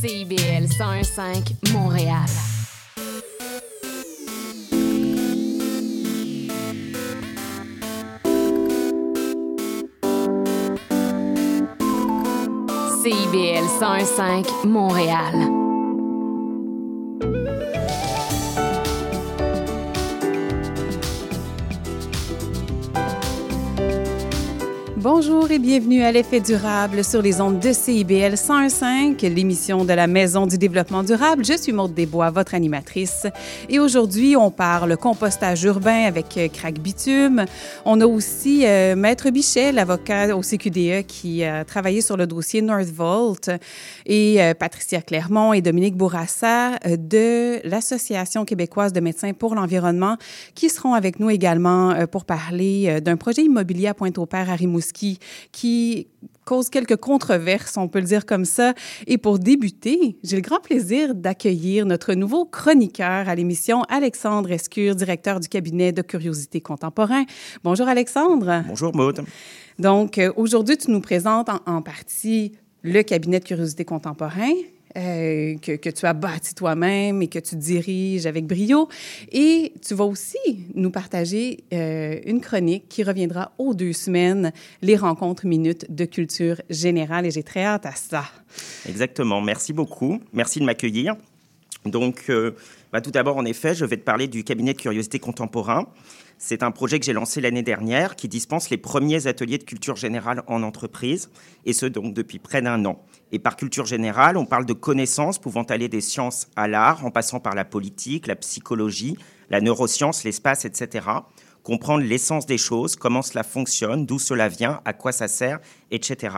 CIBL 101.5 Montréal. CIBL 101.5 Montréal. Bonjour et bienvenue à l'effet durable sur les ondes de CIBL 101.5, l'émission de la Maison du développement durable. Je suis Maude Desbois, votre animatrice. Et aujourd'hui, on parle compostage urbain avec euh, Crack Bitume. On a aussi euh, Maître Bichet, l'avocat au CQDE qui a travaillé sur le dossier Northvolt, et euh, Patricia Clermont et Dominique Bourassa de l'Association québécoise de médecins pour l'environnement qui seront avec nous également pour parler d'un projet immobilier à Pointe-au-Père à Rimouski qui cause quelques controverses, on peut le dire comme ça. Et pour débuter, j'ai le grand plaisir d'accueillir notre nouveau chroniqueur à l'émission, Alexandre Escure, directeur du cabinet de Curiosité Contemporain. Bonjour Alexandre. Bonjour Maude. Donc euh, aujourd'hui, tu nous présentes en, en partie le cabinet de Curiosité Contemporain. Euh, que, que, tu as bâti toi-même et que tu diriges avec brio. Et tu vas aussi nous partager euh, une chronique qui reviendra aux deux semaines, les rencontres minutes de culture générale. Et j'ai très hâte à ça. Exactement. Merci beaucoup. Merci de m'accueillir. Donc, euh, bah, tout d'abord, en effet, je vais te parler du cabinet de curiosité contemporain. C'est un projet que j'ai lancé l'année dernière qui dispense les premiers ateliers de culture générale en entreprise, et ce donc depuis près d'un an. Et par culture générale, on parle de connaissances pouvant aller des sciences à l'art, en passant par la politique, la psychologie, la neuroscience, l'espace, etc. Comprendre l'essence des choses, comment cela fonctionne, d'où cela vient, à quoi ça sert, etc.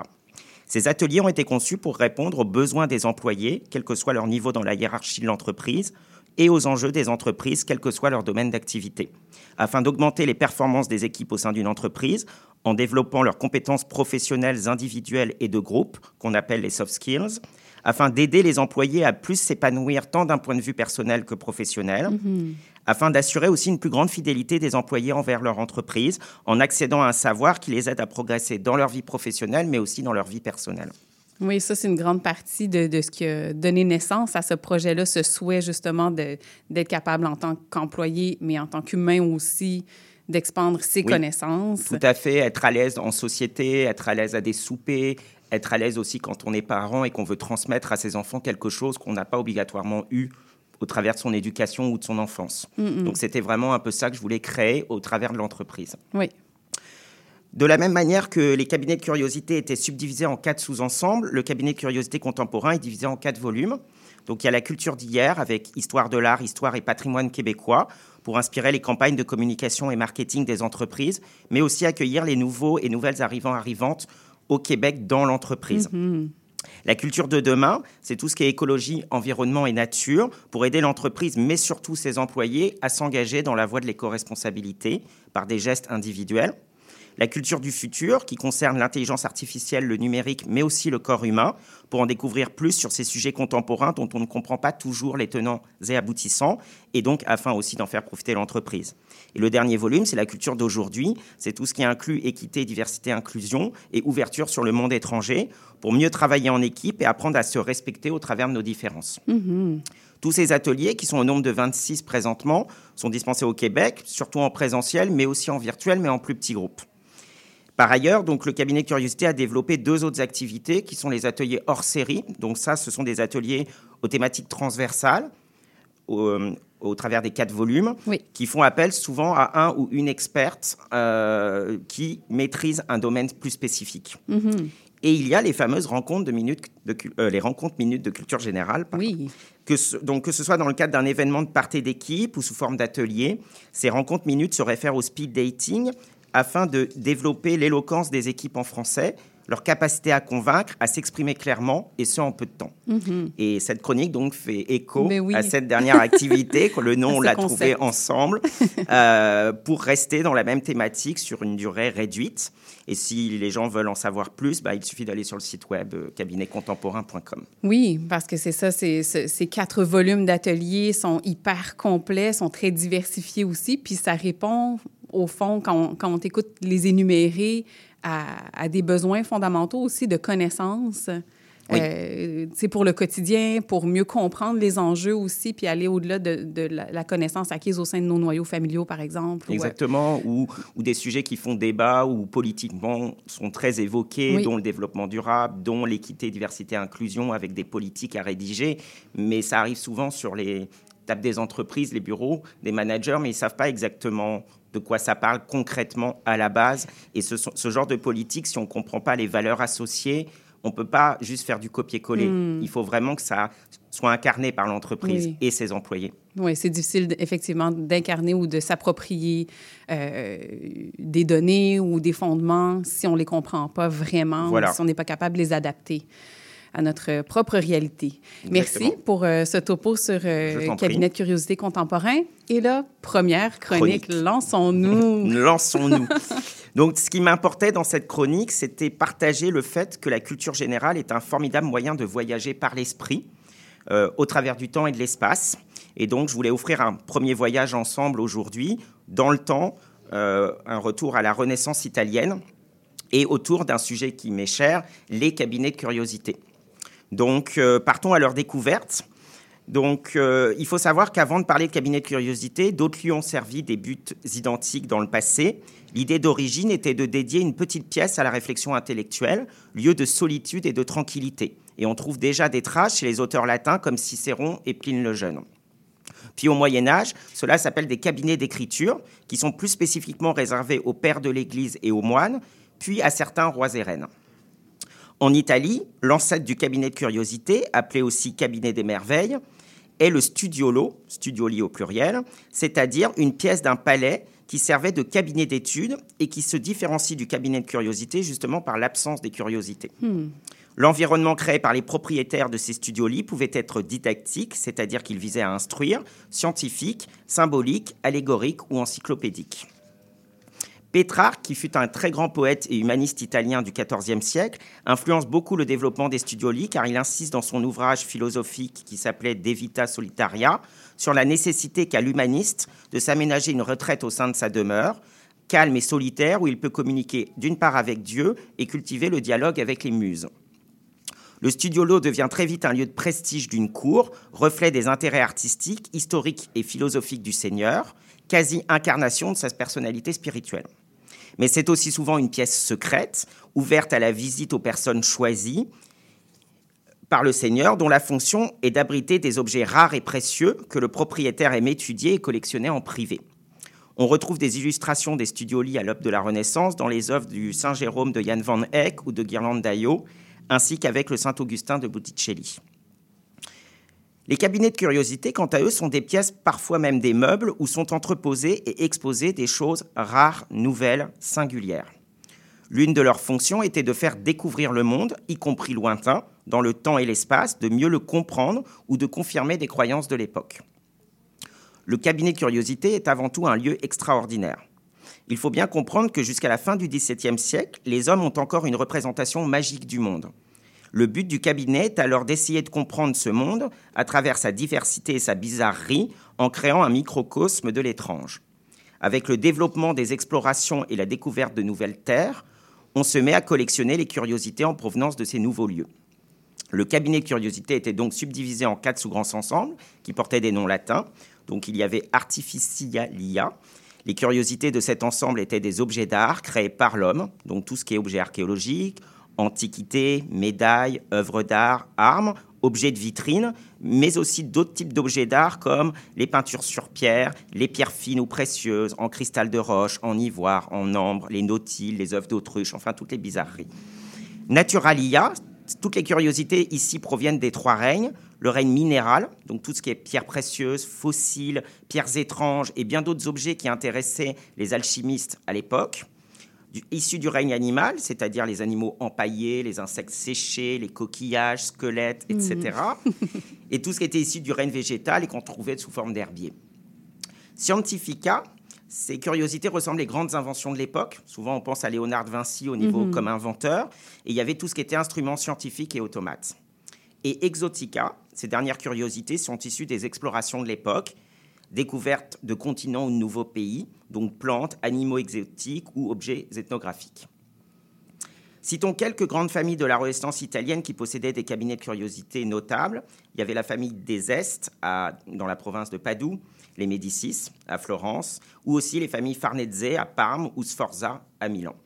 Ces ateliers ont été conçus pour répondre aux besoins des employés, quel que soit leur niveau dans la hiérarchie de l'entreprise, et aux enjeux des entreprises, quel que soit leur domaine d'activité, afin d'augmenter les performances des équipes au sein d'une entreprise en développant leurs compétences professionnelles individuelles et de groupe, qu'on appelle les soft skills, afin d'aider les employés à plus s'épanouir tant d'un point de vue personnel que professionnel, mmh. afin d'assurer aussi une plus grande fidélité des employés envers leur entreprise en accédant à un savoir qui les aide à progresser dans leur vie professionnelle, mais aussi dans leur vie personnelle. Oui, ça, c'est une grande partie de, de, ce qui a donné naissance à ce projet-là, ce souhait justement d'être capable en tant qu'employé, mais en tant qu'humain aussi, d'expandre ses oui, connaissances. Tout à fait, être à l'aise en société, être à l'aise à des soupers, être à l'aise aussi quand on est parent et qu'on veut transmettre à ses enfants quelque chose qu'on n'a pas obligatoirement eu au travers de son éducation ou de son enfance. Mm -hmm. Donc c'était vraiment un peu ça que je voulais créer au travers de l'entreprise. Oui. De la même manière que les cabinets de curiosité étaient subdivisés en quatre sous-ensembles, le cabinet de curiosité contemporain est divisé en quatre volumes. Donc il y a la culture d'hier avec histoire de l'art, histoire et patrimoine québécois pour inspirer les campagnes de communication et marketing des entreprises, mais aussi accueillir les nouveaux et nouvelles arrivants arrivantes au Québec dans l'entreprise. Mm -hmm. La culture de demain, c'est tout ce qui est écologie, environnement et nature pour aider l'entreprise, mais surtout ses employés, à s'engager dans la voie de l'éco-responsabilité par des gestes individuels la culture du futur, qui concerne l'intelligence artificielle, le numérique, mais aussi le corps humain, pour en découvrir plus sur ces sujets contemporains dont on ne comprend pas toujours les tenants et aboutissants, et donc afin aussi d'en faire profiter l'entreprise. Et le dernier volume, c'est la culture d'aujourd'hui, c'est tout ce qui inclut équité, diversité, inclusion et ouverture sur le monde étranger, pour mieux travailler en équipe et apprendre à se respecter au travers de nos différences. Mm -hmm. Tous ces ateliers, qui sont au nombre de 26 présentement, sont dispensés au Québec, surtout en présentiel, mais aussi en virtuel, mais en plus petits groupes. Par ailleurs, donc, le cabinet Curiosité a développé deux autres activités qui sont les ateliers hors série. Donc ça, ce sont des ateliers aux thématiques transversales au, au travers des quatre volumes oui. qui font appel souvent à un ou une experte euh, qui maîtrise un domaine plus spécifique. Mm -hmm. Et il y a les fameuses rencontres de minutes de, euh, les rencontres minutes de culture générale. Oui. Que ce, donc que ce soit dans le cadre d'un événement de partie d'équipe ou sous forme d'atelier, ces rencontres minutes se réfèrent au speed dating afin de développer l'éloquence des équipes en français, leur capacité à convaincre, à s'exprimer clairement, et ce en peu de temps. Mm -hmm. Et cette chronique donc fait écho oui. à cette dernière activité, que le nom on l'a trouvé ensemble, euh, pour rester dans la même thématique sur une durée réduite. Et si les gens veulent en savoir plus, bah, il suffit d'aller sur le site web euh, cabinetcontemporain.com. Oui, parce que c'est ça, ces quatre volumes d'ateliers sont hyper complets, sont très diversifiés aussi, puis ça répond au fond, quand on, on t'écoute les énumérer, à, à, des besoins fondamentaux aussi de connaissances. c'est pour le quotidien, pour mieux comprendre les enjeux aussi, puis aller au-delà de, la, connaissance acquise au sein de nos noyaux familiaux, par exemple. Exactement, ou, ou, des sujets qui font débat ou politiquement sont très évoqués, dont le développement durable, dont l'équité, diversité, inclusion, avec des politiques à rédiger. Mais ça arrive souvent sur les tables des entreprises, les bureaux, des managers, mais ils ne savent pas exactement de quoi ça parle concrètement à la base. Et ce, ce genre de politique, si on ne comprend pas les valeurs associées, on ne peut pas juste faire du copier-coller. Hmm. Il faut vraiment que ça soit incarné par l'entreprise et ses employés. Oui, c'est difficile effectivement d'incarner ou de s'approprier euh, des données ou des fondements si on ne les comprend pas vraiment, si on n'est pas capable de les adapter à notre propre réalité. Merci pour euh, ce topo sur euh, Cabinet de curiosité contemporain. Et là, première chronique, lançons-nous. lançons-nous. Donc, ce qui m'importait dans cette chronique, c'était partager le fait que la culture générale est un formidable moyen de voyager par l'esprit, euh, au travers du temps et de l'espace. Et donc, je voulais offrir un premier voyage ensemble aujourd'hui, dans le temps, un retour à la Renaissance italienne et autour d'un sujet qui m'est cher, les cabinets de curiosité. Donc, euh, partons à leur découverte. Donc, euh, il faut savoir qu'avant de parler de cabinet de curiosité, d'autres lieux ont servi des buts identiques dans le passé. L'idée d'origine était de dédier une petite pièce à la réflexion intellectuelle, lieu de solitude et de tranquillité. Et on trouve déjà des traces chez les auteurs latins comme Cicéron et Pline le Jeune. Puis au Moyen Âge, cela s'appelle des cabinets d'écriture, qui sont plus spécifiquement réservés aux pères de l'Église et aux moines, puis à certains rois et reines. En Italie, l'ancêtre du cabinet de curiosité, appelé aussi cabinet des merveilles, est le studiolo, studioli au pluriel, c'est-à-dire une pièce d'un palais qui servait de cabinet d'études et qui se différencie du cabinet de curiosité justement par l'absence des curiosités. Hmm. L'environnement créé par les propriétaires de ces studioli pouvait être didactique, c'est-à-dire qu'il visait à instruire, scientifique, symbolique, allégorique ou encyclopédique. Pétrarque, qui fut un très grand poète et humaniste italien du XIVe siècle, influence beaucoup le développement des studioli car il insiste dans son ouvrage philosophique qui s'appelait De Vita Solitaria sur la nécessité qu'a l'humaniste de s'aménager une retraite au sein de sa demeure, calme et solitaire, où il peut communiquer d'une part avec Dieu et cultiver le dialogue avec les muses. Le studiolo devient très vite un lieu de prestige d'une cour, reflet des intérêts artistiques, historiques et philosophiques du Seigneur, quasi-incarnation de sa personnalité spirituelle. Mais c'est aussi souvent une pièce secrète, ouverte à la visite aux personnes choisies par le Seigneur, dont la fonction est d'abriter des objets rares et précieux que le propriétaire aime étudier et collectionner en privé. On retrouve des illustrations des studioli à l'aube de la Renaissance dans les œuvres du Saint Jérôme de Jan van Eyck ou de Ghirlandaio, ainsi qu'avec le Saint Augustin de Botticelli. Les cabinets de curiosité, quant à eux, sont des pièces, parfois même des meubles, où sont entreposées et exposées des choses rares, nouvelles, singulières. L'une de leurs fonctions était de faire découvrir le monde, y compris lointain, dans le temps et l'espace, de mieux le comprendre ou de confirmer des croyances de l'époque. Le cabinet de curiosité est avant tout un lieu extraordinaire. Il faut bien comprendre que jusqu'à la fin du XVIIe siècle, les hommes ont encore une représentation magique du monde. Le but du cabinet est alors d'essayer de comprendre ce monde à travers sa diversité et sa bizarrerie en créant un microcosme de l'étrange. Avec le développement des explorations et la découverte de nouvelles terres, on se met à collectionner les curiosités en provenance de ces nouveaux lieux. Le cabinet curiosités était donc subdivisé en quatre sous-grands ensembles qui portaient des noms latins. Donc il y avait Artificialia. Les curiosités de cet ensemble étaient des objets d'art créés par l'homme, donc tout ce qui est objets archéologiques, antiquités, médailles, œuvres d'art, armes, objets de vitrine, mais aussi d'autres types d'objets d'art comme les peintures sur pierre, les pierres fines ou précieuses, en cristal de roche, en ivoire, en ambre, les nautiles, les œuvres d'autruche, enfin toutes les bizarreries. Naturalia, toutes les curiosités ici proviennent des trois règnes. Le règne minéral, donc tout ce qui est pierres précieuses, fossiles, pierres étranges et bien d'autres objets qui intéressaient les alchimistes à l'époque issus du règne animal, c'est-à-dire les animaux empaillés, les insectes séchés, les coquillages, squelettes, etc. Mm. et tout ce qui était issu du règne végétal et qu'on trouvait sous forme d'herbier. Scientifica, ces curiosités ressemblent aux grandes inventions de l'époque. Souvent, on pense à Léonard de Vinci au niveau mm-hmm. comme inventeur. Et il y avait tout ce qui était instruments scientifiques et automates. Et Exotica, ces dernières curiosités sont issues des explorations de l'époque découverte de continents ou de nouveaux pays, donc plantes, animaux exotiques ou objets ethnographiques. Citons quelques grandes familles de la Renaissance italienne qui possédaient des cabinets de curiosité notables. Il y avait la famille des Est dans la province de Padoue, les Médicis à Florence, ou aussi les familles Farnese à Parme ou Sforza à Milan.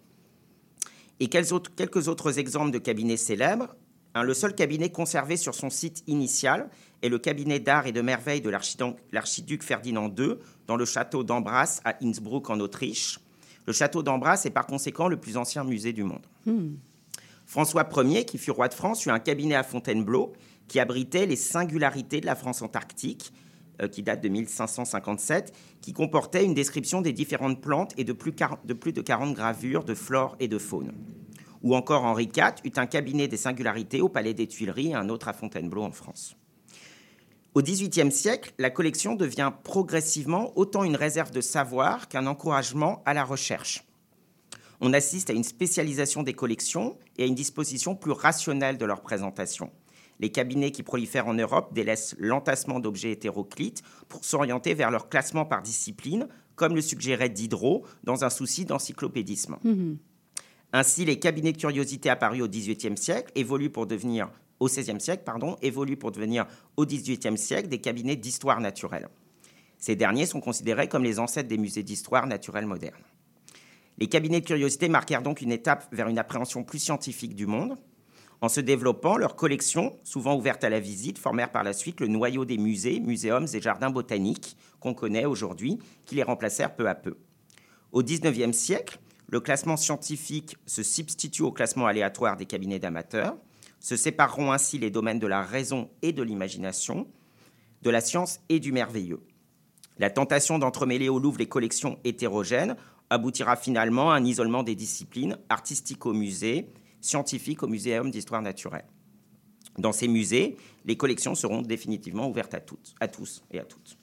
Et quelques autres exemples de cabinets célèbres? le seul cabinet conservé sur son site initial est le cabinet d'art et de merveille de l'archiduc Ferdinand II dans le château d'Ambras à Innsbruck en Autriche. Le château d'Ambras est par conséquent le plus ancien musée du monde. Hmm. François Ier, qui fut roi de France, eut un cabinet à Fontainebleau qui abritait les singularités de la France antarctique, euh, qui date de 1557, qui comportait une description des différentes plantes et de plus, de plus de 40 gravures de flore et de faune. Ou encore Henri IV eut un cabinet des singularités au Palais des Tuileries et un autre à Fontainebleau en France. Au XVIIIe siècle, la collection devient progressivement autant une réserve de savoir qu'un encouragement à la recherche. On assiste à une spécialisation des collections et à une disposition plus rationnelle de leur présentation. Les cabinets qui prolifèrent en Europe délaissent l'entassement d'objets hétéroclites pour s'orienter vers leur classement par discipline, comme le suggérait Diderot dans un souci d'encyclopédisme. Mhm. Ainsi, les cabinets de curiosité apparus au XVIIIe siècle évoluent pour devenir au XVIe siècle, pardon, évoluent pour devenir au XVIIIe siècle des cabinets d'histoire naturelle. Ces derniers sont considérés comme les ancêtres des musées d'histoire naturelle moderne. Les cabinets de curiosité marquèrent donc une étape vers une appréhension plus scientifique du monde. En se développant, leurs collections, souvent ouvertes à la visite, formèrent par la suite le noyau des musées, muséums et jardins botaniques qu'on connaît aujourd'hui, qui les remplacèrent peu à peu. Au XIXe siècle, le classement scientifique se substitue au classement aléatoire des cabinets d'amateurs. Se sépareront ainsi les domaines de la raison et de l'imagination, de la science et du merveilleux. La tentation d'entremêler au Louvre les collections hétérogènes aboutira finalement à un isolement des disciplines artistiques au musée, scientifiques au muséum d'histoire naturelle. Dans ces musées, les collections seront définitivement ouvertes à, toutes, à tous et à toutes.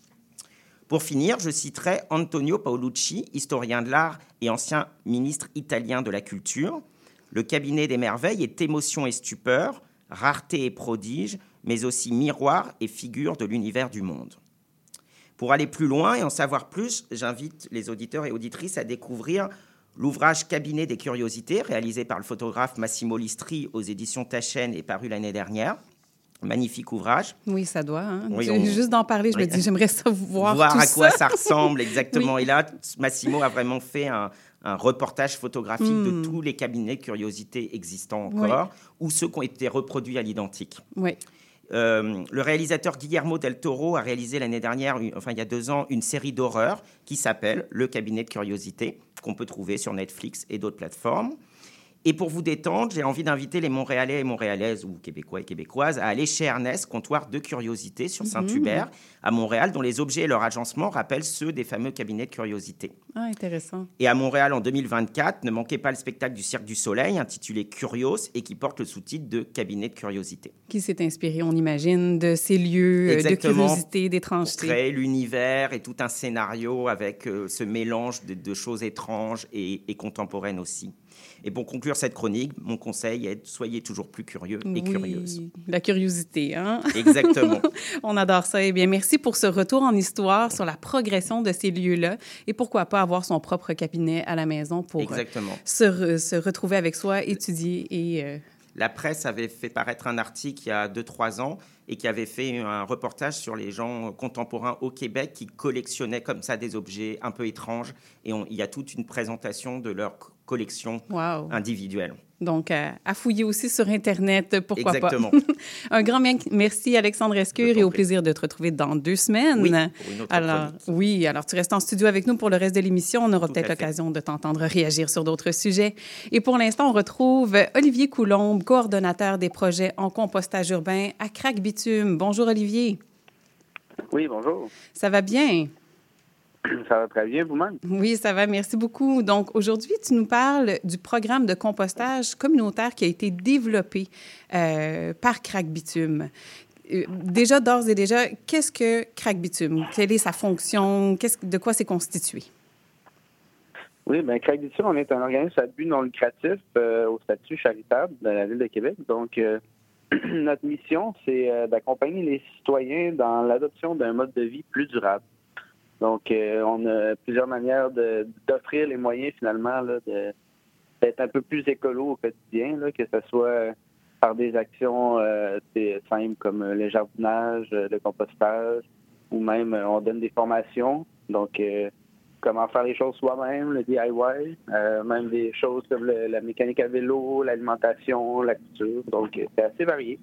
Pour finir, je citerai Antonio Paolucci, historien de l'art et ancien ministre italien de la Culture, le cabinet des merveilles est émotion et stupeur, rareté et prodige, mais aussi miroir et figure de l'univers du monde. Pour aller plus loin et en savoir plus, j'invite les auditeurs et auditrices à découvrir l'ouvrage Cabinet des curiosités, réalisé par le photographe Massimo Listri aux éditions Tachen et paru l'année dernière. Magnifique ouvrage. Oui, ça doit. Hein. Juste d'en parler, je me dis, j'aimerais ça voir. Voir à quoi ça ressemble, exactement. Et là, Massimo a vraiment fait un, un reportage photographique de hmm. tous les cabinets de curiosité existants encore, ou ceux qui ont été reproduits à l'identique. Oui. Euh, le réalisateur Guillermo del Toro a réalisé l'année dernière, enfin il y a deux ans, une série d'horreurs qui s'appelle Le cabinet de curiosité, qu'on peut trouver sur Netflix et d'autres plateformes. Et pour vous détendre, j'ai envie d'inviter les Montréalais et Montréalaises, ou Québécois et Québécoises, à aller chez Ernest, comptoir de curiosité sur mhm. Saint-Hubert, à Montréal, dont les objets et leur agencement rappellent ceux des fameux cabinets de curiosité. Ah, intéressant. Et à Montréal, en 2024, ne manquez pas le spectacle du Cirque du Soleil, intitulé Curios, et qui porte le sous-titre de Cabinet de curiosité. Qui s'est inspiré, on imagine, de ces lieux euh, de curiosité, d'étrangeté. L'univers et tout un scénario avec euh, ce mélange de, choses étranges et, et contemporaines aussi. Et pour conclure cette chronique, mon conseil est soyez toujours plus curieux et curieuse. La curiosité, hein? Exactement. On adore ça. Eh bien, merci pour ce retour en histoire sur la progression de ces lieux-là et pourquoi pas avoir son propre cabinet à la maison pour euh, Se, se, retrouver avec soi, étudier et... Euh, la presse avait fait paraître un article il y a 2-3 ans et qui avait fait un reportage sur les gens contemporains au Québec qui collectionnaient comme ça des objets un peu étranges. Et il y a toute une présentation de leur collection individuelle. Donc, à, fouiller aussi sur Internet, pourquoi Exactement. pas. un grand merci, Alexandre Escure, et au plaisir de te retrouver dans deux semaines. Oui, pour une autre alors, Oui, alors tu restes en studio avec nous pour le reste de l'émission. On aura peut-être l'occasion de t'entendre réagir sur d'autres sujets. Et pour l'instant, on retrouve Olivier Coulombe, coordonnateur des projets en compostage urbain à Crac-Bitume. Bonjour, Olivier. Oui, bonjour. Ça va bien? Ça va très bien vous-même? Oui, ça va. Merci beaucoup. Donc, aujourd'hui, tu nous parles du programme de compostage communautaire qui a été développé euh, par Crac Bitume. Euh, déjà, d'ores et déjà, qu'est-ce que Crac Bitume? Quelle est sa fonction? de quoi c'est constitué? Oui, bien, Crac Bitume, on est un organisme à but non lucratif euh, au statut charitable de la Ville de Québec. Donc, notre mission, c'est d'accompagner les citoyens dans l'adoption d'un mode de vie plus durable. Donc, euh, on a plusieurs manières d'offrir les moyens finalement d'être un peu plus écolo au quotidien, que ce soit par des actions simples comme le jardinage, le compostage, ou même on donne des formations. Donc, comment faire les choses soi-même, le DIY, même des choses comme la mécanique à vélo, l'alimentation, la couture. Donc, c'est assez varié.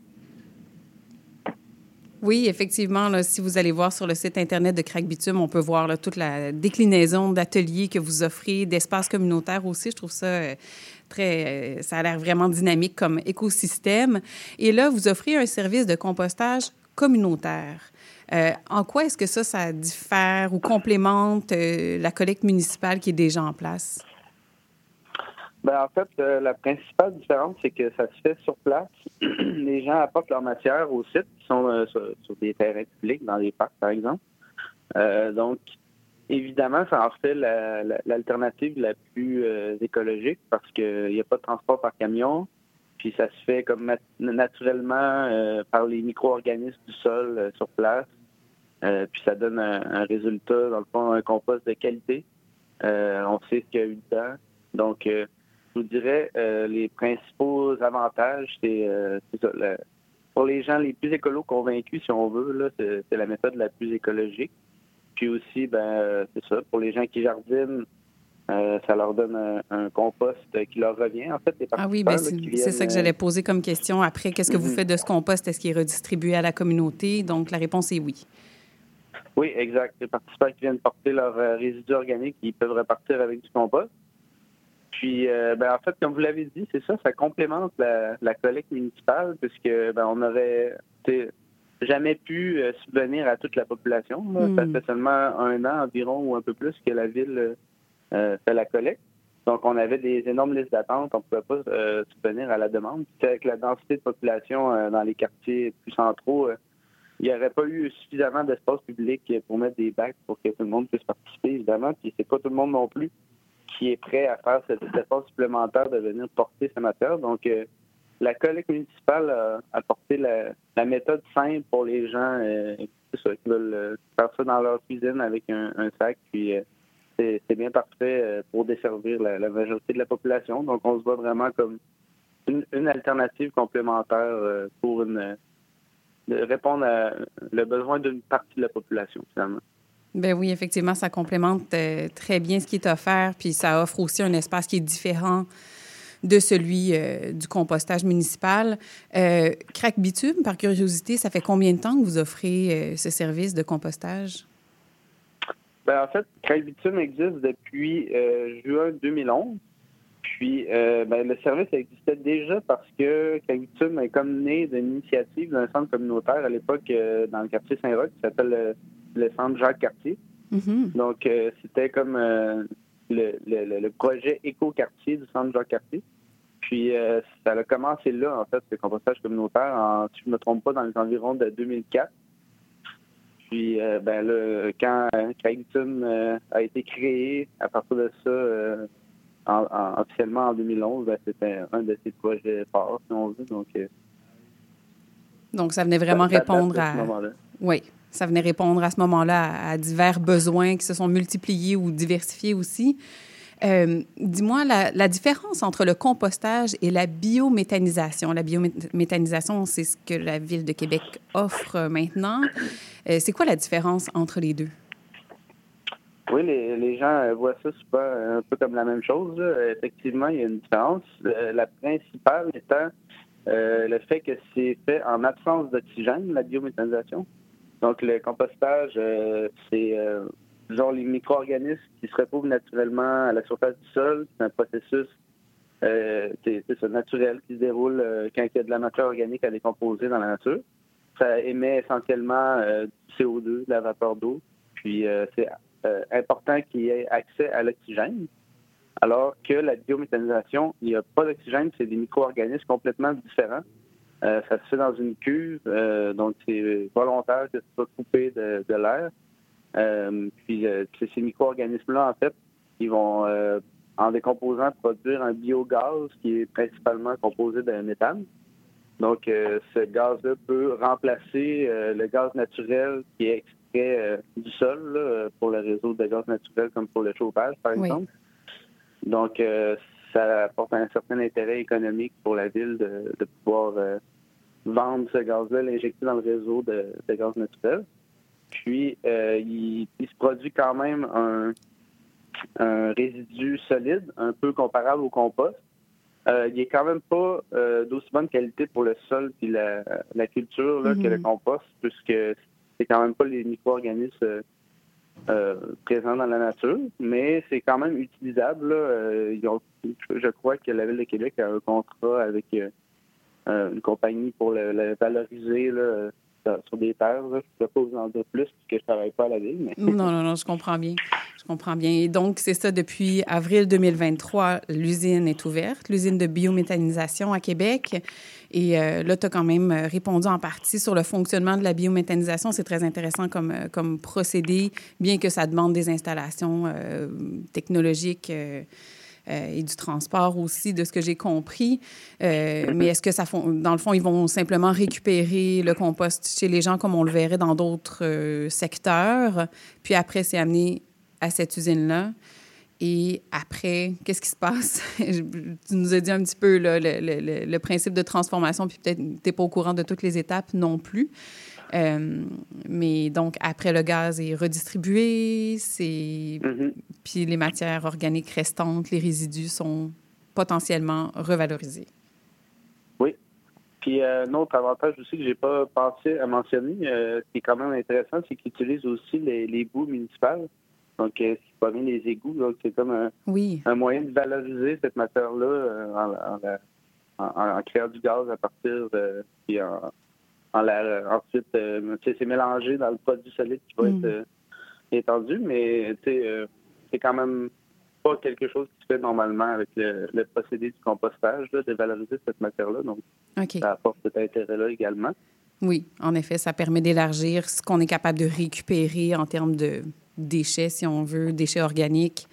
Oui, effectivement, si vous allez voir sur le site Internet de Crack Bitume, on peut voir toute la déclinaison d'ateliers que vous offrez, d'espaces communautaires aussi. Je trouve ça euh, très... Euh, ça a l'air vraiment dynamique comme écosystème. Et là, vous offrez un service de compostage communautaire. Euh, en quoi est-ce que ça, ça diffère ou complémente la collecte municipale qui est déjà en place? Ben, en fait, euh, la principale différence, c'est que ça se fait sur place. les gens apportent leur matière au site, qui sont euh, sur, des terrains publics, dans les parcs, par exemple. Euh, donc, évidemment, ça en fait l'alternative la, plus écologique parce qu'il n'y a pas de transport par camion. Puis ça se fait comme naturellement par les micro-organismes du sol sur place. puis ça donne un, résultat, dans le fond, un compost de qualité. on sait ce qu'il y a eu dedans. Donc, je vous dirais, euh, les principaux avantages, c'est euh, pour les gens les plus écolos convaincus, si on veut, c'est la méthode la plus écologique. Puis aussi, ben, euh, c'est ça, pour les gens qui jardinent, ça leur donne un, compost qui leur revient. En fait, ah oui, ben, c'est ça que j'allais poser comme question. Après, qu'est-ce que vous mhm. faites de ce compost? Est-ce qu'il est redistribué à la communauté? Donc, la réponse est oui. Oui, exact. Les participants qui viennent porter leurs résidus organiques, ils peuvent repartir avec du compost. Puis, euh, ben, en fait, comme vous l'avez dit, c'est ça, ça complémente la, collecte municipale, puisque ben, on aurait jamais pu euh, subvenir à toute la population. Ça hmm. fait seulement un an environ ou un peu plus que la ville euh, fait la collecte. Donc, on avait des énormes listes d'attente, on ne pouvait pas subvenir à la demande. Puis, avec la densité de population dans les quartiers plus centraux, il n'y aurait pas eu suffisamment d'espace public pour mettre des bacs pour que tout le monde puisse participer, évidemment. Puis, c'est pas tout le monde non plus qui est prêt à faire cet effort supplémentaire de venir porter sa matière. Donc, euh, la collecte municipale a apporté la, méthode simple pour les gens euh, qui veulent euh, faire ça dans leur cuisine avec un, sac. Puis, c'est bien parfait pour desservir la, majorité de la population. Donc, on se voit vraiment comme une, alternative complémentaire pour une, répondre à le besoin d'une partie de la population, finalement. Ben oui, effectivement, ça complémente euh, très bien ce qui est offert, puis ça offre aussi un espace qui est différent de celui euh, du compostage municipal. Euh, Bitume, par curiosité, ça fait combien de temps que vous offrez ce service de compostage? Ben, en fait, Crac Bitume existe depuis juin 2011. Puis, ben, le service existait déjà parce que Bitume est comme né d'une initiative d'un centre communautaire à l'époque dans le quartier Saint-Roch qui s'appelle le centre Jacques-Cartier. Mm-hmm. Donc, euh, c'était comme euh, le, projet éco-quartier du centre Jacques-Cartier. Puis, euh, ça a commencé là, en fait, le compostage communautaire, en, si je ne me trompe pas, dans les environs de 2004. Puis, ben là, quand Craigton a été créé, à partir de ça, officiellement en 2011, ben, c'était un de ses projets forts, si on veut. Donc, donc ça venait vraiment répondre à. Oui, ça venait répondre à ce moment-là à, divers besoins qui se sont multipliés ou diversifiés aussi. Euh, dis-moi, la, différence entre le compostage et la biométhanisation. La biométhanisation, c'est ce que la Ville de Québec offre maintenant. Euh, c'est quoi la différence entre les deux? Oui, les, gens voient ça un peu comme la même chose. Effectivement, il y a une différence. Euh, la principale étant le fait que c'est fait en absence d'oxygène, la biométhanisation. Donc, le compostage, euh, c'est euh, genre les micro-organismes qui se retrouvent naturellement à la surface du sol. C'est un processus euh, naturel qui se déroule quand il y a de la matière organique à décomposer dans la nature. Ça émet essentiellement du CO2, de la vapeur d'eau. Puis, c'est important qu'il y ait accès à l'oxygène. Alors que la biométhanisation, il n'y a pas d'oxygène, c'est des micro-organismes complètement différents. Euh, ça se fait dans une cuve, euh, donc c'est volontaire que ce soit coupé de, l'air. Euh, puis ces micro-organismes-là, en fait, ils vont, en décomposant, produire un biogaz qui est principalement composé de méthane. Donc, ce gaz-là peut remplacer le gaz naturel qui est extrait du sol pour le réseau de gaz naturel, comme pour le chauffage, par exemple. Donc, ça apporte un certain intérêt économique pour la ville de, pouvoir vendre ce gaz-là, l'injecter dans le réseau de, gaz naturel. Puis, il, se produit quand même un, un résidu solide, un peu comparable au compost. Euh, il est quand même pas euh, d'aussi bonne qualité pour le sol et la, culture que le mhm. compost, puisque c'est quand même pas les micro-organismes euh, présents dans la nature, mais c'est quand même utilisable. je crois que la Ville de Québec a un contrat avec une compagnie pour le, valoriser sur des terres. Je ne peux pas vous en dire plus puisque je ne travaille pas à la ville. Non, non, non, je comprends bien. Je comprends bien. Et donc, c'est ça, depuis avril 2023, l'usine est ouverte, l'usine de biométhanisation à Québec. Et euh, là, tu as quand même répondu en partie sur le fonctionnement de la biométhanisation. C'est très intéressant comme, euh, comme procédé, bien que ça demande des installations euh, technologiques. Et du transport aussi, de ce que j'ai compris. mais est-ce que ça, dans le fond, ils vont simplement récupérer le compost chez les gens comme on le verrait dans d'autres secteurs, puis après, c'est amené à cette usine-là. Et après, qu'est-ce qui se passe? tu nous as dit un petit peu le, principe de transformation, puis peut-être tu n'es pas au courant de toutes les étapes non plus. Euh, mais donc, après, le gaz est redistribué, c'est... Mm-hmm. puis les matières organiques restantes, les résidus sont potentiellement revalorisés. Oui. Puis euh, un autre avantage aussi que je n'ai pas pensé à mentionner, euh, qui est quand même intéressant, c'est qu'ils utilisent aussi les, les municipales. Donc, euh, c'est pas mis les égouts. Donc, c'est comme un, un, moyen de valoriser cette matière-là euh, en, créant du gaz à partir de. Puis en, ensuite, euh, c'est mélangé dans le produit solide qui va mm. être étendu, mais c'est quand même pas quelque chose qui se fait normalement avec le, procédé du compostage, de valoriser cette matière-là. Donc, ça apporte cet intérêt-là également. Oui, en effet, ça permet d'élargir ce qu'on est capable de récupérer en termes de déchets, si on veut, déchets organiques,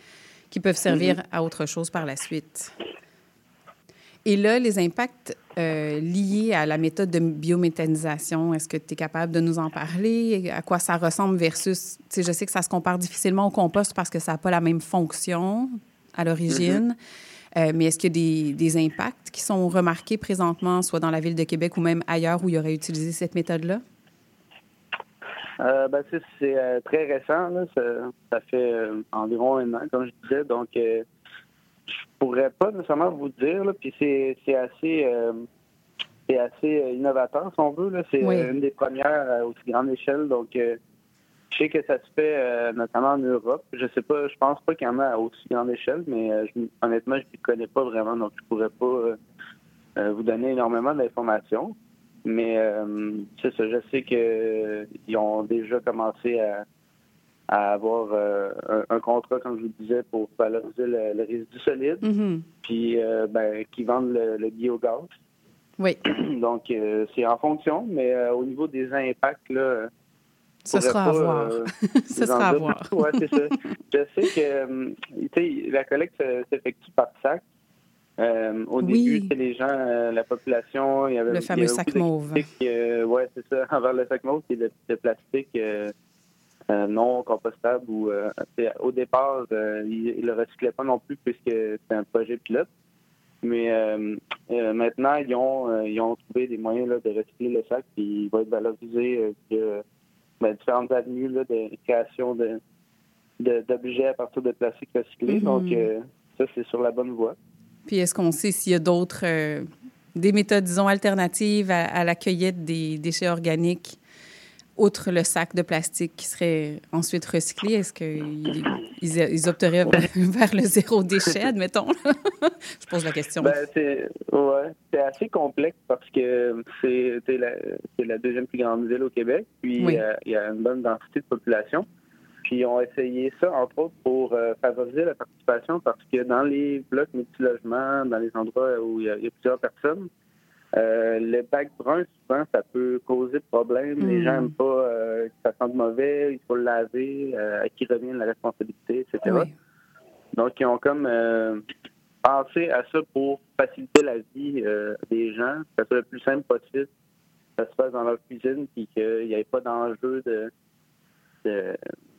qui peuvent servir mhm. à autre chose par la suite. Et là, les impacts euh, liés à la méthode de biométhanisation, est-ce que tu es capable de nous en parler? À quoi ça ressemble versus, tu sais, je sais que ça se compare difficilement au compost parce que ça n'a pas la même fonction à l'origine. Mhm. Euh, mais est-ce qu'il y a des, des, impacts qui sont remarqués présentement, soit dans la ville de Québec ou même ailleurs où il y aurait utilisé cette méthode-là? Euh, ben, c'est euh, très récent. Là. Ça, fait euh, environ un an, comme je disais. Donc, pourrais pas nécessairement vous dire. Là, puis c'est assez, c'est assez innovateur, si on veut. C'est une des premières à aussi grande échelle. Donc, je sais que ça se fait notamment en Europe. Je sais pas, je pense pas qu'il y en a à aussi grande échelle, mais honnêtement, je ne connais pas vraiment. Donc, je pourrais pas vous donner énormément d'informations. Mais euh, c'est ça, je sais qu'ils ont déjà commencé à, avoir euh, un, contrat, comme je vous disais, pour valoriser le, résidu solide, mm-hmm. puis euh, ben, qui vendent le, biogaz. Oui. Donc, c'est en fonction, mais au niveau des impacts, là, ce sera à voir. Ce sera à voir. Oui, c'est ça. Je sais que la collecte s'effectue par sac. Euh, au début, début, les gens, euh, la population, il y avait le fameux sac mauve. Euh, oui, c'est ça, envers le sac mauve, qui est de, plastique non compostable. Ou, au départ, ils ne le recyclaient pas non plus puisque c'était un projet pilote. Mais maintenant, ils ont, ils ont trouvé des moyens là, de recycler le sac, puis il va être valorisé ben, différentes avenues là, de création de, d'objets à partir de plastique recyclé. Mm-hmm. Donc, ça, c'est sur la bonne voie. Puis est-ce qu'on sait s'il y a d'autres, euh, des méthodes, disons, alternatives à, la cueillette des déchets organiques, outre le sac de plastique qui serait ensuite recyclé? Est-ce qu'ils ils, opteraient vers, le zéro déchet, admettons? Je pose la question. Ben, c'est ouais, assez complexe parce que c'est la, la, deuxième plus grande ville au Québec, puis euh, il y a une bonne densité de population. Puis ils ont essayé ça, entre autres, pour euh, favoriser la participation parce que dans les blocs multilogements, dans les endroits où il y a, plusieurs personnes, euh, le bac brun, souvent, ça peut causer problème. Les hmm. gens n'aiment pas euh, que ça sente mauvais, il faut le laver, à qui revient la responsabilité, etc. Donc, ils ont comme pensé à ça pour faciliter la vie des gens, que ça soit le plus simple possible, que ça se fasse dans leur cuisine, puis qu'il n'y ait pas d'enjeu de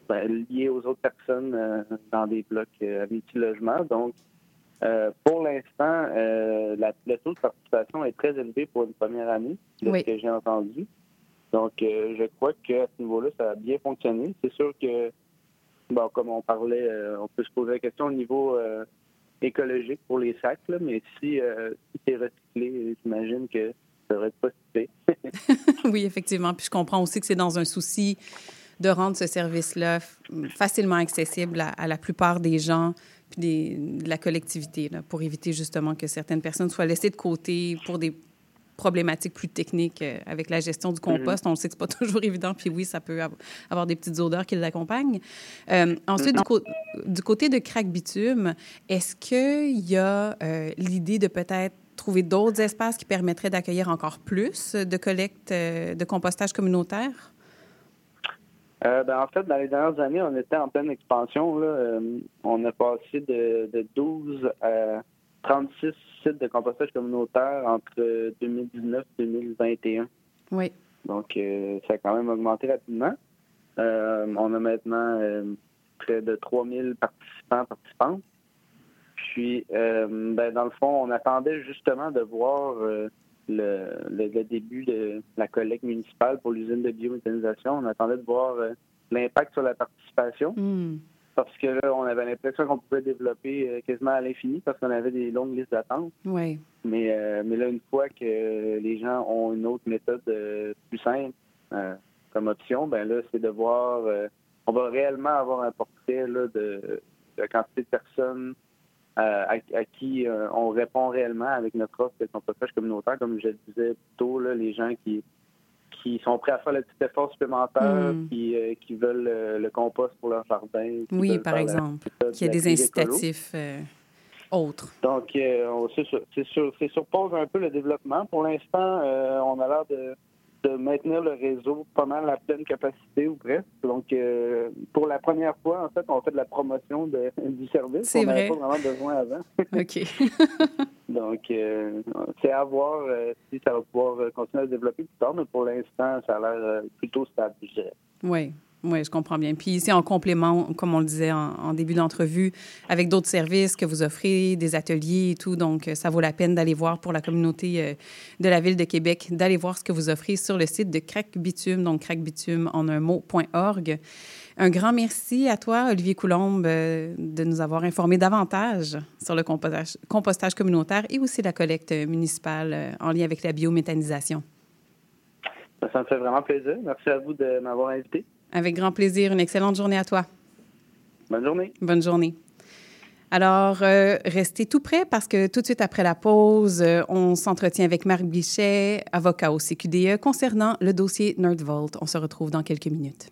ben, liés aux autres personnes euh, dans des blocs euh, multi-logements. Donc, pour l'instant, le taux de participation est très élevé pour une première année, de ce que j'ai entendu. Donc, je crois qu'à ce niveau-là, ça a bien fonctionné. C'est sûr que, bon, comme on parlait, on peut se poser la question au niveau écologique pour les sacs, mais si, si c'est recyclé, j'imagine que ça devrait être pas oui, effectivement. Puis je comprends aussi que c'est dans un souci de rendre ce service-là facilement accessible à, la plupart des gens puis des, de la collectivité, là, pour éviter justement que certaines personnes soient laissées de côté pour des problématiques plus techniques euh, avec la gestion du compost. Mhm. On sait que c'est pas toujours évident, puis oui, ça peut avoir des petites odeurs qui l'accompagnent. Euh, ensuite, du, côté de crack bitume, est-ce qu'il y a euh, l'idée de peut-être trouver d'autres espaces qui permettraient d'accueillir encore plus de collecte de compostage communautaire? Ben, en fait, dans les dernières années, on était en pleine expansion. Là. on a passé de, de 12 à 36 sites de compostage communautaire entre 2019 et 2021. Oui. Donc, euh, ça a quand même augmenté rapidement. Euh, on a maintenant euh, près de 3000 participants, participantes. Puis, ben, dans le fond, on attendait justement de voir le, début de la collecte municipale pour l'usine de biométhanisation. On attendait de voir l'impact sur la participation. Hmm parce que là, on avait l'impression qu'on pouvait développer euh, quasiment à l'infini parce qu'on avait des longues listes d'attente. Oui. Mais, euh, mais là, une fois que les gens ont une autre méthode euh, plus simple comme option, ben là, c'est de voir, on va réellement avoir un portrait là, de, la quantité de personnes à, qui on répond réellement avec notre offre de compostage communautaire. Comme je le disais plus tôt, là, les gens qui qui sont prêts à faire le petit effort supplémentaire, hmm. qui, euh, qui, veulent euh, le compost pour leur jardin. Oui, par exemple. Qu'il y a des incitatifs euh, autres. Donc, c'est sur, sur, pause un peu le développement. Pour l'instant, on a l'air de, de, maintenir le réseau pas mal à pleine capacité ou presque. Donc, pour la première fois, en fait, on fait de la promotion de, du service. C'est vrai. On n'avait pas vraiment besoin avant. OK. Donc, euh, c'est à voir euh, si ça va pouvoir euh, continuer à se développer plus tard, mais pour l'instant, ça a l'air plutôt stable, Oui. Oui, je comprends bien. Puis c'est en complément, comme on le disait en, début d'entrevue, avec d'autres services que vous offrez, des ateliers et tout. Donc, ça vaut la peine d'aller voir pour la communauté de la Ville de Québec, d'aller voir ce que vous offrez sur le site de Crac Bitume, donc cracbitume en un mot.org. Un grand merci à toi, Olivier Coulombe, euh, de nous avoir informé davantage sur le compostage, communautaire et aussi la collecte municipale euh, en lien avec la biométhanisation. Ça me fait vraiment plaisir. Merci à vous de m'avoir invité. Avec grand plaisir. Une excellente journée à toi. Bonne journée. Bonne journée. Alors, euh, restez tout près parce que tout de suite après la pause, on s'entretient avec Marc Bichet, avocat au CQDE, concernant le dossier Nerdvolt. On se retrouve dans quelques minutes.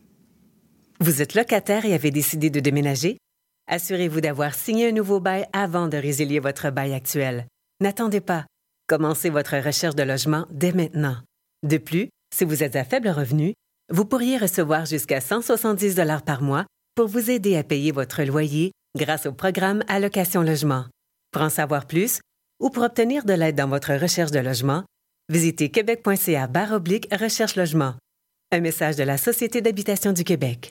Vous êtes locataire et avez décidé de déménager? Assurez-vous d'avoir signé un nouveau bail avant de résilier votre bail actuel. N'attendez pas. Commencez votre recherche de logement dès maintenant. De plus, si vous êtes à faible revenu, vous pourriez recevoir jusqu'à 170 par mois pour vous aider à payer votre loyer grâce au programme Allocation Logement. Pour en savoir plus ou pour obtenir de l'aide dans votre recherche de logement, visitez québec.ca recherche logement. Un message de la Société d'habitation du Québec.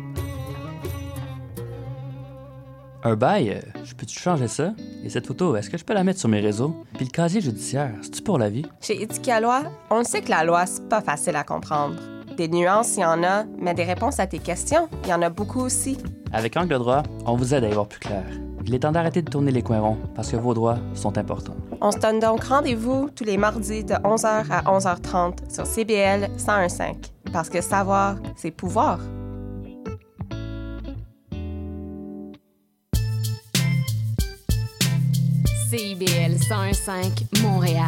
Un bail, euh, je peux-tu changer ça? Et cette photo, est-ce que je peux la mettre sur mes réseaux? Puis le casier judiciaire, c'est-tu pour la vie? Chez Éthique Loi, on sait que la loi, c'est pas facile à comprendre. Des nuances, il y en a, mais des réponses à tes questions, il y en a beaucoup aussi. Avec Angle Droit, on vous aide à y voir plus clair. Il est temps d'arrêter de tourner les coins ronds parce que vos droits sont importants. On se donne donc rendez-vous tous les mardis de 11h à 11h30 sur CBL 101.5 parce que savoir, c'est pouvoir. CIBL 101.5 Montréal.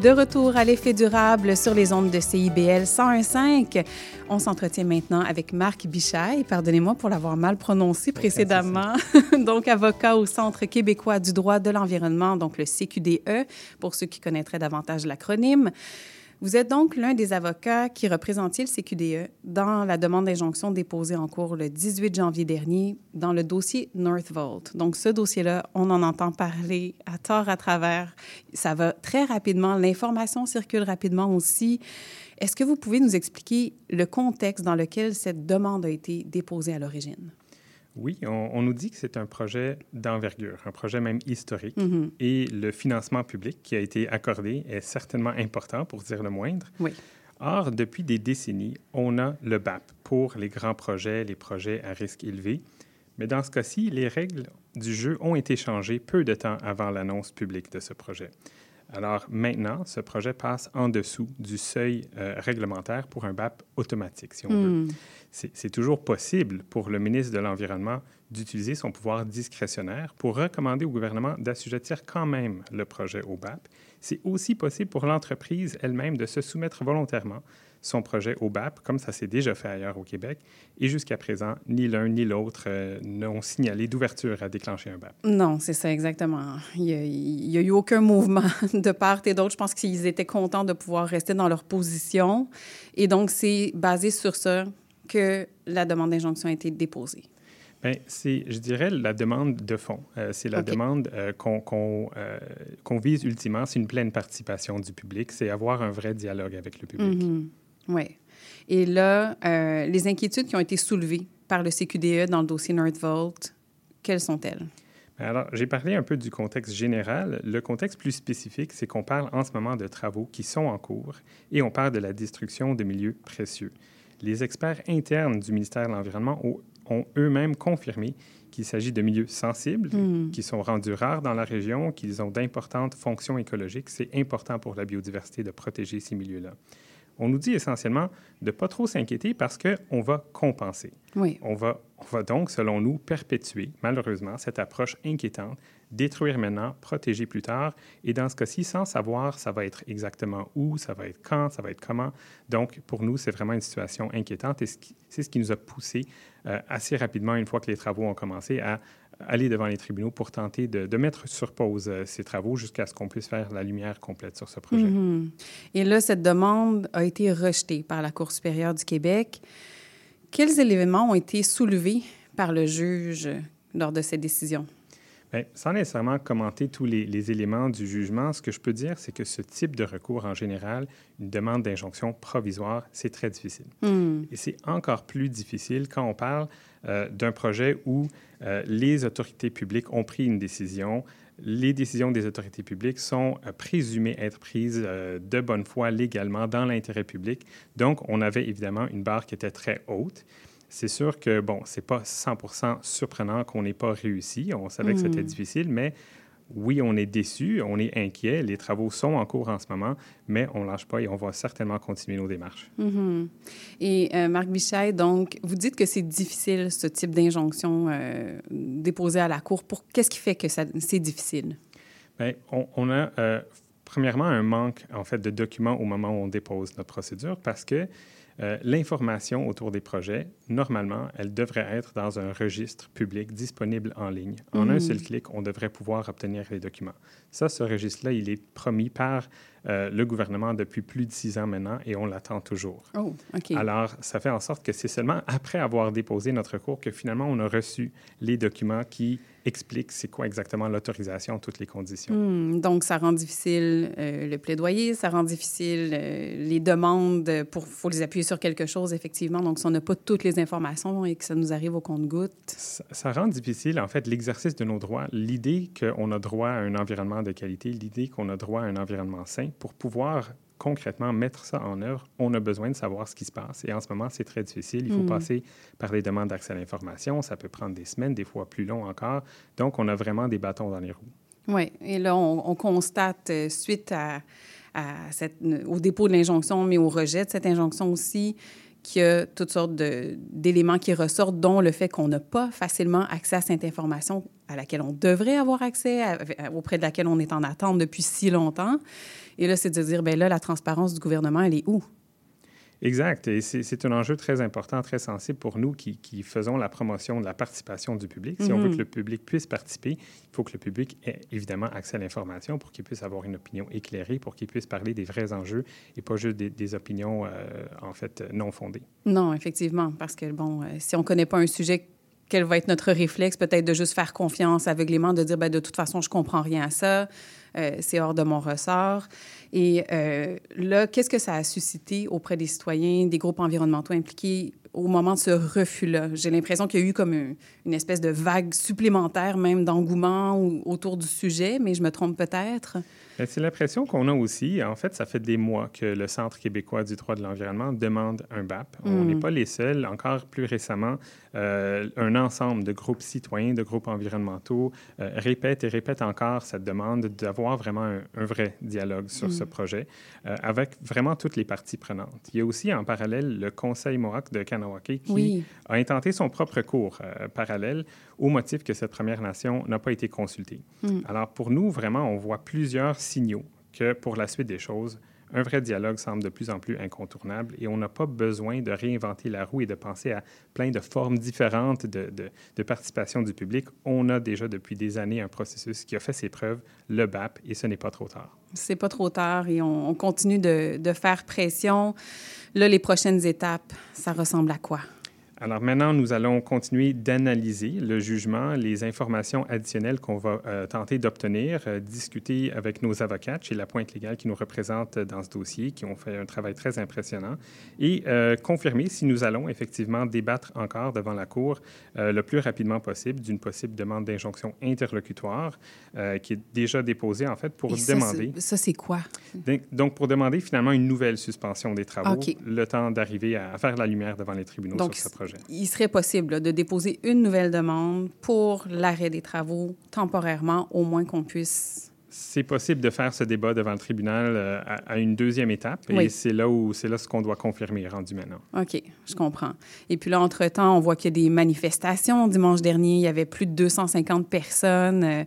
De retour à l'effet durable sur les ondes de CIBL 101.5. On s'entretient maintenant avec Marc Bichaille, pardonnez-moi pour l'avoir mal prononcé précédemment, donc avocat au Centre québécois du droit de l'environnement, donc le CQDE, pour ceux qui connaîtraient davantage l'acronyme. Vous êtes donc l'un des avocats qui représentiez le CQDE dans la demande d'injonction déposée en cours le 18 janvier dernier dans le dossier Northvolt? Donc, ce dossier-là, on en entend parler à tort à travers. Ça va très rapidement. L'information circule rapidement aussi. Est-ce que vous pouvez nous expliquer le contexte dans lequel cette demande a été déposée à l'origine? Oui, on, nous dit que c'est un projet d'envergure, un projet même historique. Mm-hmm. Et le financement public qui a été accordé est certainement important, pour dire le moindre. Oui. Or, depuis des décennies, on a le BAP pour les grands projets, les projets à risque élevé. Mais dans ce cas-ci, les règles du jeu ont été changées peu de temps avant l'annonce publique de ce projet. Alors maintenant, ce projet passe en dessous du seuil euh, réglementaire pour un BAP automatique, si on veut. Hmm. C'est toujours possible pour le ministre de l'Environnement d'utiliser son pouvoir discrétionnaire pour recommander au gouvernement d'assujettir quand même le projet au BAP. C'est aussi possible pour l'entreprise elle-même de se soumettre volontairement son projet au BAP, comme ça s'est déjà fait ailleurs au Québec. Et jusqu'à présent, ni l'un ni l'autre euh, n'ont signalé d'ouverture à déclencher un BAP. Non, c'est ça, exactement. Il n'y a, eu aucun mouvement de part et d'autre. Je pense qu'ils étaient contents de pouvoir rester dans leur position. Et donc, c'est basé sur ça que la demande d'injonction a été déposée. Bien, c'est, je dirais, la demande de fond. Euh, c'est la demande euh, qu'on, qu'on, euh, qu'on vise ultimement. C'est une pleine participation du public. C'est avoir un vrai dialogue avec le public. Oui. Et là, euh, les inquiétudes qui ont été soulevées par le CQDE dans le dossier Northvolt, quelles sont-elles? Alors, j'ai parlé un peu du contexte général. Le contexte plus spécifique, c'est qu'on parle en ce moment de travaux qui sont en cours et on parle de la destruction de milieux précieux. Les experts internes du ministère de l'Environnement ont, ont eux-mêmes confirmé qu'il s'agit de milieux sensibles, qui sont rendus rares dans la région, qu'ils ont d'importantes fonctions écologiques. C'est important pour la biodiversité de protéger ces milieux-là. On nous dit essentiellement de ne pas trop s'inquiéter parce qu'on va compenser. Oui. On va, on va donc, selon nous, perpétuer, malheureusement, cette approche inquiétante, détruire maintenant, protéger plus tard, et dans ce cas-ci, sans savoir ça va être exactement où, ça va être quand, ça va être comment. Donc, pour nous, c'est vraiment une situation inquiétante, et c'est ce qui nous a poussé euh, assez rapidement, une fois que les travaux ont commencé, à aller devant les tribunaux pour tenter de, mettre sur pause euh, ces travaux jusqu'à ce qu'on puisse faire la lumière complète sur ce projet. Mhm. Et là, cette demande a été rejetée par la Cour supérieure du Québec. Quels éléments ont été soulevés par le juge lors de cette décision? Bien, sans nécessairement commenter tous les, les éléments du jugement, ce que je peux dire, c'est que ce type de recours, en général, une demande d'injonction provisoire, c'est très difficile. Hmm. Et c'est encore plus difficile quand on parle euh, d'un projet où euh, les autorités publiques ont pris une décision. Les décisions des autorités publiques sont euh, présumées être prises de bonne foi légalement dans l'intérêt public. Donc, on avait évidemment une barre qui était très haute. C'est sûr que, bon, c'est pas 100% surprenant qu'on n'ait pas réussi. On savait que c'était difficile, mais oui, on est déçu, on est inquiet. Les travaux sont en cours en ce moment, mais on lâche pas et on va certainement continuer nos démarches. Et euh, Marc Bichet, donc, vous dites que c'est difficile, ce type d'injonction euh, déposée à la Cour. Pour... Qu'est-ce qui fait que c'est difficile? Bien, on, on a euh, premièrement un manque en fait de documents au moment où on dépose notre procédure parce que l'information autour des projets, normalement, elle devrait être dans un registre public disponible en ligne. En un seul clic, on devrait pouvoir obtenir les documents. Ça, ce registre-là, il est promis par euh, le gouvernement depuis plus de six ans maintenant et on l'attend toujours. Oh, OK. Alors, ça fait en sorte que c'est seulement après avoir déposé notre recours que finalement on a reçu les documents qui expliquent c'est quoi exactement l'autorisation, toutes les conditions. Hmm, donc, ça rend difficile euh, le plaidoyer, ça rend difficile euh, les demandes pour... Faut les appuyer sur quelque chose, effectivement. Donc, si on n'a pas toutes les informations et que ça nous arrive au compte-goutte... Ça, ça rend difficile, en fait, l'exercice de nos droits. L'idée qu'on a droit à un environnement de qualité, l'idée qu'on a droit à un environnement sain, pour pouvoir concrètement mettre ça en œuvre, on a besoin de savoir ce qui se passe. Et en ce moment, c'est très difficile. Il faut passer par des demandes d'accès à l'information. Ça peut prendre des semaines, des fois plus long encore. Donc, on a vraiment des bâtons dans les roues. Oui, et là, on, on constate, euh, suite à, à cette, au dépôt de l'injonction, mais au rejet de cette injonction aussi, qu'il y a toutes sortes d'éléments qui ressortent, dont le fait qu'on n'a pas facilement accès à cette information à laquelle on devrait avoir accès, auprès de laquelle on est en attente depuis si longtemps. Et là, c'est de dire, bien là, la transparence du gouvernement, elle est où? Exact. Et c'est un enjeu très important, très sensible pour nous qui, qui, faisons la promotion de la participation du public. Si on veut mhm. que le public puisse participer, il faut que le public ait évidemment accès à l'information pour qu'il puisse avoir une opinion éclairée, pour qu'il puisse parler des vrais enjeux et pas juste des, opinions, euh, en fait, non fondées. Non, effectivement, parce que, bon, euh, si on ne connaît pas un sujet quel va être notre réflexe, peut-être de juste faire confiance aveuglément, de dire, ben, de toute façon, je comprends rien à ça, euh, c'est hors de mon ressort. Et euh, là, qu'est-ce que ça a suscité auprès des citoyens, des groupes environnementaux impliqués au moment de ce refus-là? J'ai l'impression qu'il y a eu comme une, espèce de vague supplémentaire, même d'engouement autour du sujet, mais je me trompe peut-être? Ben, c'est l'impression qu'on a aussi. En fait, ça fait des mois que le Centre québécois du droit de l'environnement demande un BAP. On n'est hmm. pas les seuls. Encore plus récemment, euh, un ensemble de groupes citoyens, de groupes environnementaux euh, répète et répète encore cette demande d'avoir vraiment un, vrai dialogue sur ce hmm. projet euh, avec vraiment toutes les parties prenantes. Il y a aussi en parallèle le Conseil Mohawk de Kanawake qui a intenté son propre cours parallèle au motif que cette Première Nation n'a pas été consultée. Hmm. Alors pour nous, vraiment, on voit plusieurs signaux que pour la suite des choses, un vrai dialogue semble de plus en plus incontournable et on n'a pas besoin de réinventer la roue et de penser à plein de formes différentes de, de, participation du public. On a déjà depuis des années un processus qui a fait ses preuves, le BAP, et ce n'est pas trop tard. C'est pas trop tard et on, on continue de, de faire pression. Là, les prochaines étapes, ça ressemble à quoi? Alors maintenant, nous allons continuer d'analyser le jugement, les informations additionnelles qu'on va euh, tenter d'obtenir, euh, discuter avec nos avocats chez la pointe légale qui nous représente dans ce dossier, qui ont fait un travail très impressionnant, et euh, confirmer si nous allons effectivement débattre encore devant la Cour le plus rapidement possible d'une possible demande d'injonction interlocutoire qui est déjà déposée en fait pour demander. Ça, c'est quoi? Donc, pour demander finalement une nouvelle suspension des travaux, le temps d'arriver à, faire la lumière devant les tribunaux sur ce projet. Il serait possible de déposer une nouvelle demande pour l'arrêt des travaux temporairement, au moins qu'on puisse c'est possible de faire ce débat devant le tribunal euh, à, une deuxième étape et c'est là où c'est là ce qu'on doit confirmer rendu maintenant. OK, je comprends. Et puis là, entre-temps, on voit qu'il y a des manifestations. Dimanche dernier, il y avait plus de 250 personnes euh,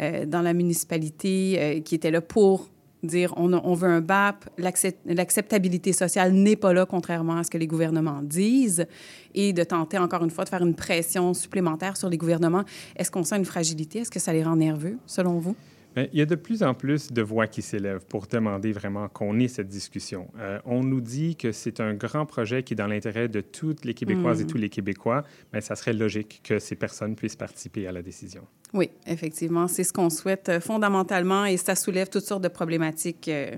euh, dans la municipalité qui étaient là pour dire on, veut un BAP, l'acceptabilité sociale n'est pas là, contrairement à ce que les gouvernements disent, et de tenter encore une fois de faire une pression supplémentaire sur les gouvernements. Est-ce qu'on sent une fragilité? Est-ce que ça les rend nerveux, selon vous? Bien, il y a de plus en plus de voix qui s'élèvent pour demander vraiment qu'on ait cette discussion. Euh, on nous dit que c'est un grand projet qui est dans l'intérêt de toutes les Québécoises et mm. tous les Québécois, mais ça serait logique que ces personnes puissent participer à la décision. Oui, effectivement, c'est ce qu'on souhaite euh, fondamentalement et ça soulève toutes sortes de problématiques. Euh,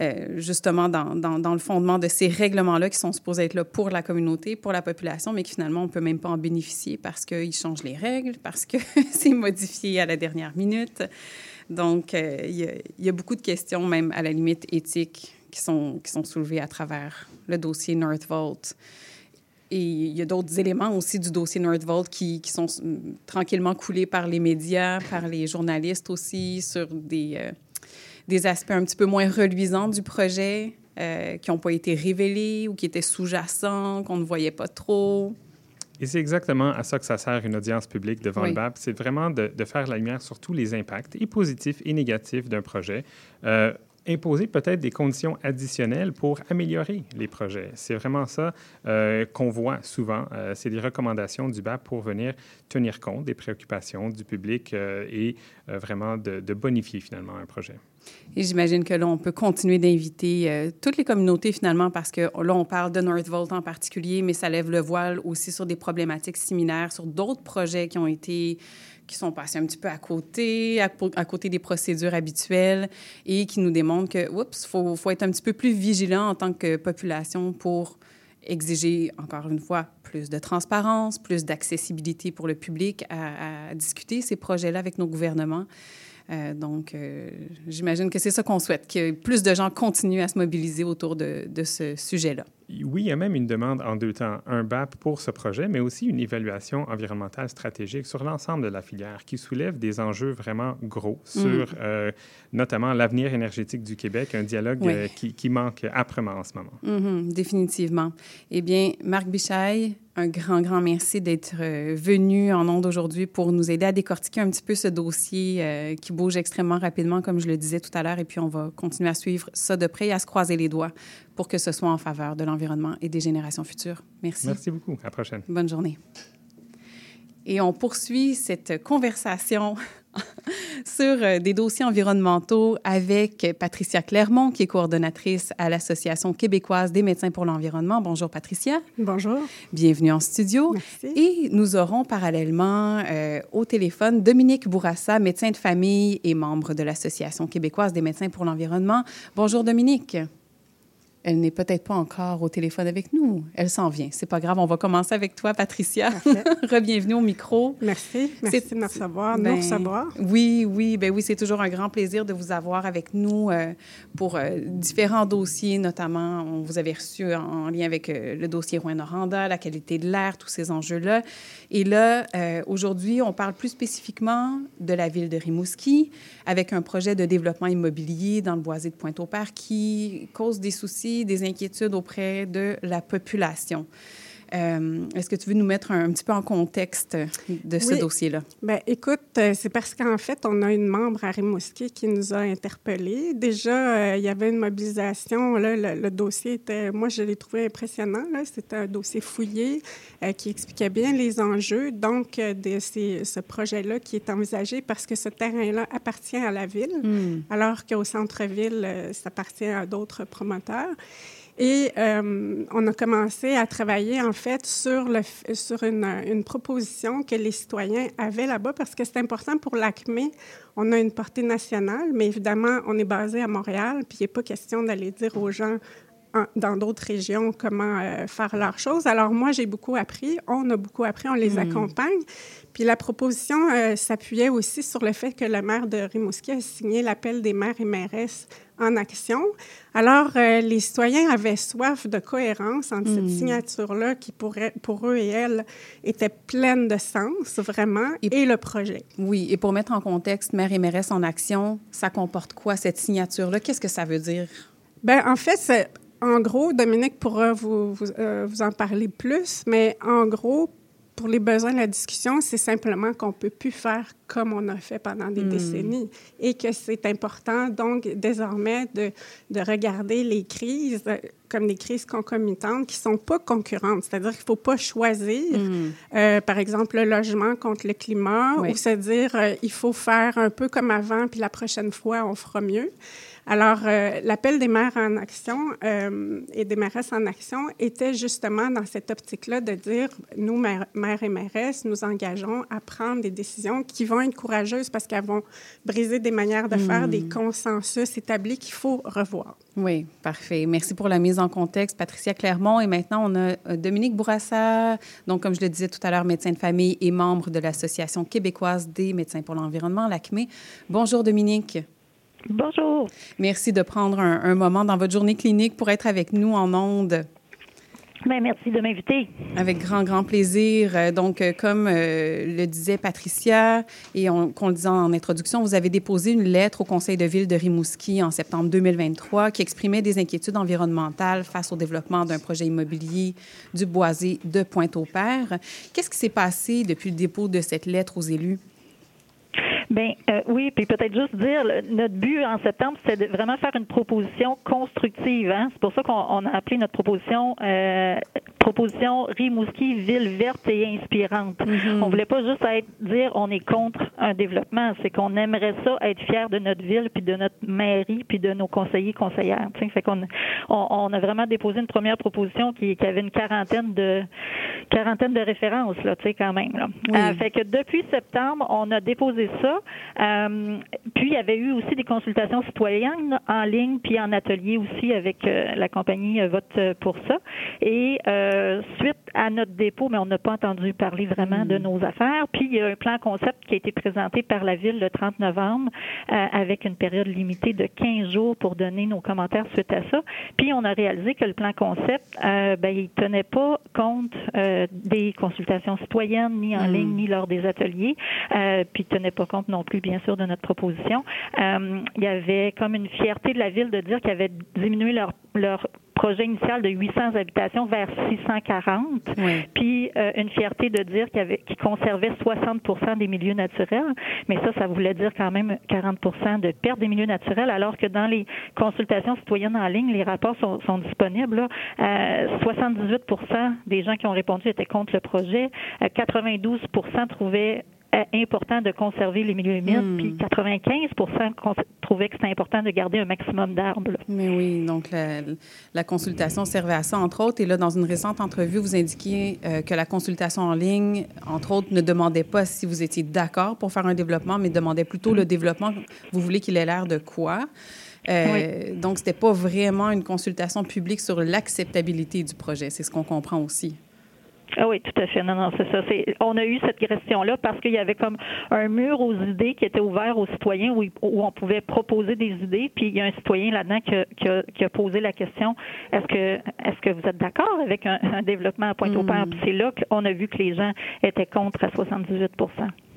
euh, justement dans, dans, le fondement de ces règlements-là qui sont supposés être là pour la communauté, pour la population, mais qui finalement, on ne peut même pas en bénéficier parce qu'ils changent les règles, parce que c'est modifié à la dernière minute. Donc, il y, a beaucoup de questions, même à la limite éthiques, qui sont, qui sont soulevées à travers le dossier Northvolt. Et il y a d'autres éléments aussi du dossier Nordvolt qui, qui, sont tranquillement coulés par les médias, par les journalistes aussi, sur des, euh, des aspects un petit peu moins reluisants du projet, euh, qui n'ont pas été révélés ou qui étaient sous-jacents, qu'on ne voyait pas trop. Et c'est exactement à ça que ça sert une audience publique devant le BAP. C'est vraiment de, de, faire la lumière sur tous les impacts, et positifs et négatifs d'un projet. Euh, imposer peut-être des conditions additionnelles pour améliorer les projets. C'est vraiment ça euh, qu'on voit souvent. Euh, c'est des recommandations du BAP pour venir tenir compte des préoccupations du public euh, et vraiment de, bonifier finalement un projet. Et j'imagine que là, on peut continuer d'inviter toutes les communautés finalement parce que là, on parle de Northvolt en particulier, mais ça lève le voile aussi sur des problématiques similaires, sur d'autres projets qui ont été qui sont passés un petit peu à côté, à, côté des procédures habituelles et qui nous démontrent que, oups, il faut, être un petit peu plus vigilant en tant que population pour exiger, encore une fois, plus de transparence, plus d'accessibilité pour le public à, discuter ces projets-là avec nos gouvernements. Euh, donc, euh, j'imagine que c'est ça qu'on souhaite, que plus de gens continuent à se mobiliser autour de ce sujet-là. Oui, il y a même une demande en deux temps, un BAP pour ce projet, mais aussi une évaluation environnementale stratégique sur l'ensemble de la filière qui soulève des enjeux vraiment gros mm. sur euh, notamment l'avenir énergétique du Québec, un dialogue euh, qui, manque âprement en ce moment. Mm-hmm, définitivement. Eh bien, Marc Bichaille, un grand, grand merci d'être euh, venu en ondes aujourd'hui pour nous aider à décortiquer un petit peu ce dossier qui bouge extrêmement rapidement, comme je le disais tout à l'heure. Et puis, on va continuer à suivre ça de près et à se croiser les doigts pour que ce soit en faveur de l'environnement et des générations futures. Merci. Merci beaucoup. À la prochaine. Bonne journée. Et on poursuit cette conversation sur euh, des dossiers environnementaux avec Patricia Clermont, qui est coordonnatrice à l'Association québécoise des médecins pour l'environnement. Bonjour, Patricia. Bonjour. Bienvenue en studio. Merci. Et nous aurons parallèlement euh, au téléphone Dominique Bourassa, médecin de famille et membre de l'Association québécoise des médecins pour l'environnement. Bonjour, Dominique. Elle n'est peut-être pas encore au téléphone avec nous. Elle s'en vient. C'est pas grave. On va commencer avec toi, Patricia. Rebienvenue au micro. Merci. Merci de recevoir, nous ben, recevoir. Oui, oui. Ben oui, c'est toujours un grand plaisir de vous avoir avec nous euh, pour euh, différents dossiers, notamment, on vous avait reçu en, lien avec euh, le dossier Rouen-Noranda, la qualité de l'air, tous ces enjeux-là. Et là, aujourd'hui, on parle plus spécifiquement de la ville de Rimouski avec un projet de développement immobilier dans le boisé de Pointe-au-Père qui cause des soucis des inquiétudes auprès de la population. Euh, est-ce que tu veux nous mettre un, petit peu en contexte de ce dossier-là? Bien, écoute, euh, c'est parce qu'en fait, on a une membre à Rimouski qui nous a interpellés. Déjà, euh, il y avait une mobilisation. Là, le, dossier était, moi, je l'ai trouvé impressionnant. C'était un dossier fouillé qui expliquait bien les enjeux, donc, de ce projet-là qui est envisagé parce que ce terrain-là appartient à la ville, hmm. alors qu'au centre-ville, ça appartient à d'autres promoteurs. Et euh, on a commencé à travailler en fait sur, le, sur une, une proposition que les citoyens avaient là-bas parce que c'est important pour l'ACME. On a une portée nationale, mais évidemment, on est basé à Montréal, puis il n'est pas question d'aller dire aux gens dans d'autres régions comment euh, faire leurs choses. Alors moi, j'ai beaucoup appris, on a beaucoup appris, on les hmm. accompagne. Puis la proposition euh, s'appuyait aussi sur le fait que le maire de Rimouski a signé l'appel des maires et mairesses en action. Alors, euh, les citoyens avaient soif de cohérence entre cette hmm. signature-là qui, pour, pour eux et elles, était pleine de sens, vraiment, et, le projet. Oui, et pour mettre en contexte maire et mairesse en action, ça comporte quoi, cette signature-là? Qu'est-ce que ça veut dire? Bien, en fait, en gros, Dominique pourra vous, vous, euh, vous en parler plus, mais en gros, pour les besoins de la discussion, c'est simplement qu'on ne peut plus faire comme on a fait pendant des hmm. décennies et que c'est important, donc, désormais, de, de, regarder les crises euh, comme des crises concomitantes qui ne sont pas concurrentes. C'est-à-dire qu'il ne faut pas choisir, hmm. euh, par exemple, le logement contre le climat ou se dire euh, il faut faire un peu comme avant, puis la prochaine fois, on fera mieux. Alors, euh, l'appel des maires en action euh, et des mairesses en action était justement dans cette optique-là de dire, nous, maires, et mairesses, nous engageons à prendre des décisions qui vont être courageuses parce qu'elles vont briser des manières de faire, des hmm. consensus établis qu'il faut revoir. Oui, parfait. Merci pour la mise en contexte, Patricia Clermont. Et maintenant, on a euh, Dominique Bourassa, donc comme je le disais tout à l'heure, médecin de famille et membre de l'Association québécoise des médecins pour l'environnement, l'ACME. Bonjour, Dominique. Bonjour. Merci de prendre un, moment dans votre journée clinique pour être avec nous en ondes. Bien, merci de m'inviter. Avec grand, grand plaisir. Euh, donc, euh, comme euh, le disait Patricia et qu'on le disait en introduction, vous avez déposé une lettre au Conseil de ville de Rimouski en septembre 2023 qui exprimait des inquiétudes environnementales face au développement d'un projet immobilier du boisé de Pointe-au-Père. Qu'est-ce qui s'est passé depuis le dépôt de cette lettre aux élus? Ben euh, oui, puis peut-être juste dire, notre but en septembre, c'est de vraiment faire une proposition constructive. Hein? C'est pour ça qu'on a appelé notre proposition euh, proposition Rimouski ville verte et inspirante. Mm-hmm. On voulait pas juste être dire on est contre un développement, c'est qu'on aimerait ça être fier de notre ville puis de notre mairie puis de nos conseillers conseillères. T'sais. Fait qu'on on, a vraiment déposé une première proposition qui, qui, avait une quarantaine de quarantaine de références là, tu sais quand même. Là. Euh, fait que depuis septembre, on a déposé ça. Euh, puis il y avait eu aussi des consultations citoyennes en ligne puis en atelier aussi avec euh, la compagnie Vote pour ça. Et euh, euh, suite à notre dépôt, mais on n'a pas entendu parler vraiment de nos affaires. Puis il y a un plan concept qui a été présenté par la ville le 30 novembre euh, avec une période limitée de 15 jours pour donner nos commentaires suite à ça. Puis on a réalisé que le plan concept, euh, ben, il tenait pas compte euh, des consultations citoyennes, ni en Mm. ligne, ni lors des ateliers. Puis il tenait pas compte non plus, bien sûr, de notre proposition. Il y avait comme une fierté de la ville de dire qu'ils avaient diminué leur, leur projet initial de 800 habitations vers 640. Puis euh, une fierté de dire qu'ils avait- qu'ils conservaient 60% des milieux naturels. Mais ça, ça voulait dire quand même 40% de perte des milieux naturels, alors que dans les consultations citoyennes en ligne, les rapports sont, sont disponibles. là. Euh, 78% des gens qui ont répondu étaient contre le projet. Euh, 92% trouvaient important de conserver les milieux humides, Hmm. puis 95 cons- trouvaient que c'était important de garder un maximum d'arbres. Mais oui, donc la, la consultation servait à ça, entre autres. Et là, dans une récente entrevue, vous indiquiez euh, que la consultation en ligne, entre autres, ne demandait pas si vous étiez d'accord pour faire un développement, mais demandait plutôt le développement. Vous voulez qu'il ait l'air de quoi? Euh, Donc, c'était pas vraiment une consultation publique sur l'acceptabilité du projet. C'est ce qu'on comprend aussi. Ah oui, tout à fait. Non, non, c'est ça. C'est, on a eu cette question-là parce qu'il y avait comme un mur aux idées qui était ouvert aux citoyens où, on pouvait proposer des idées. Puis il y a un citoyen là-dedans qui a, qui a- qui a posé la question est-ce que est-ce que vous êtes d'accord avec un, un développement à Pointe-au-Père Puis c'est là qu'on a vu que les gens étaient contre à 78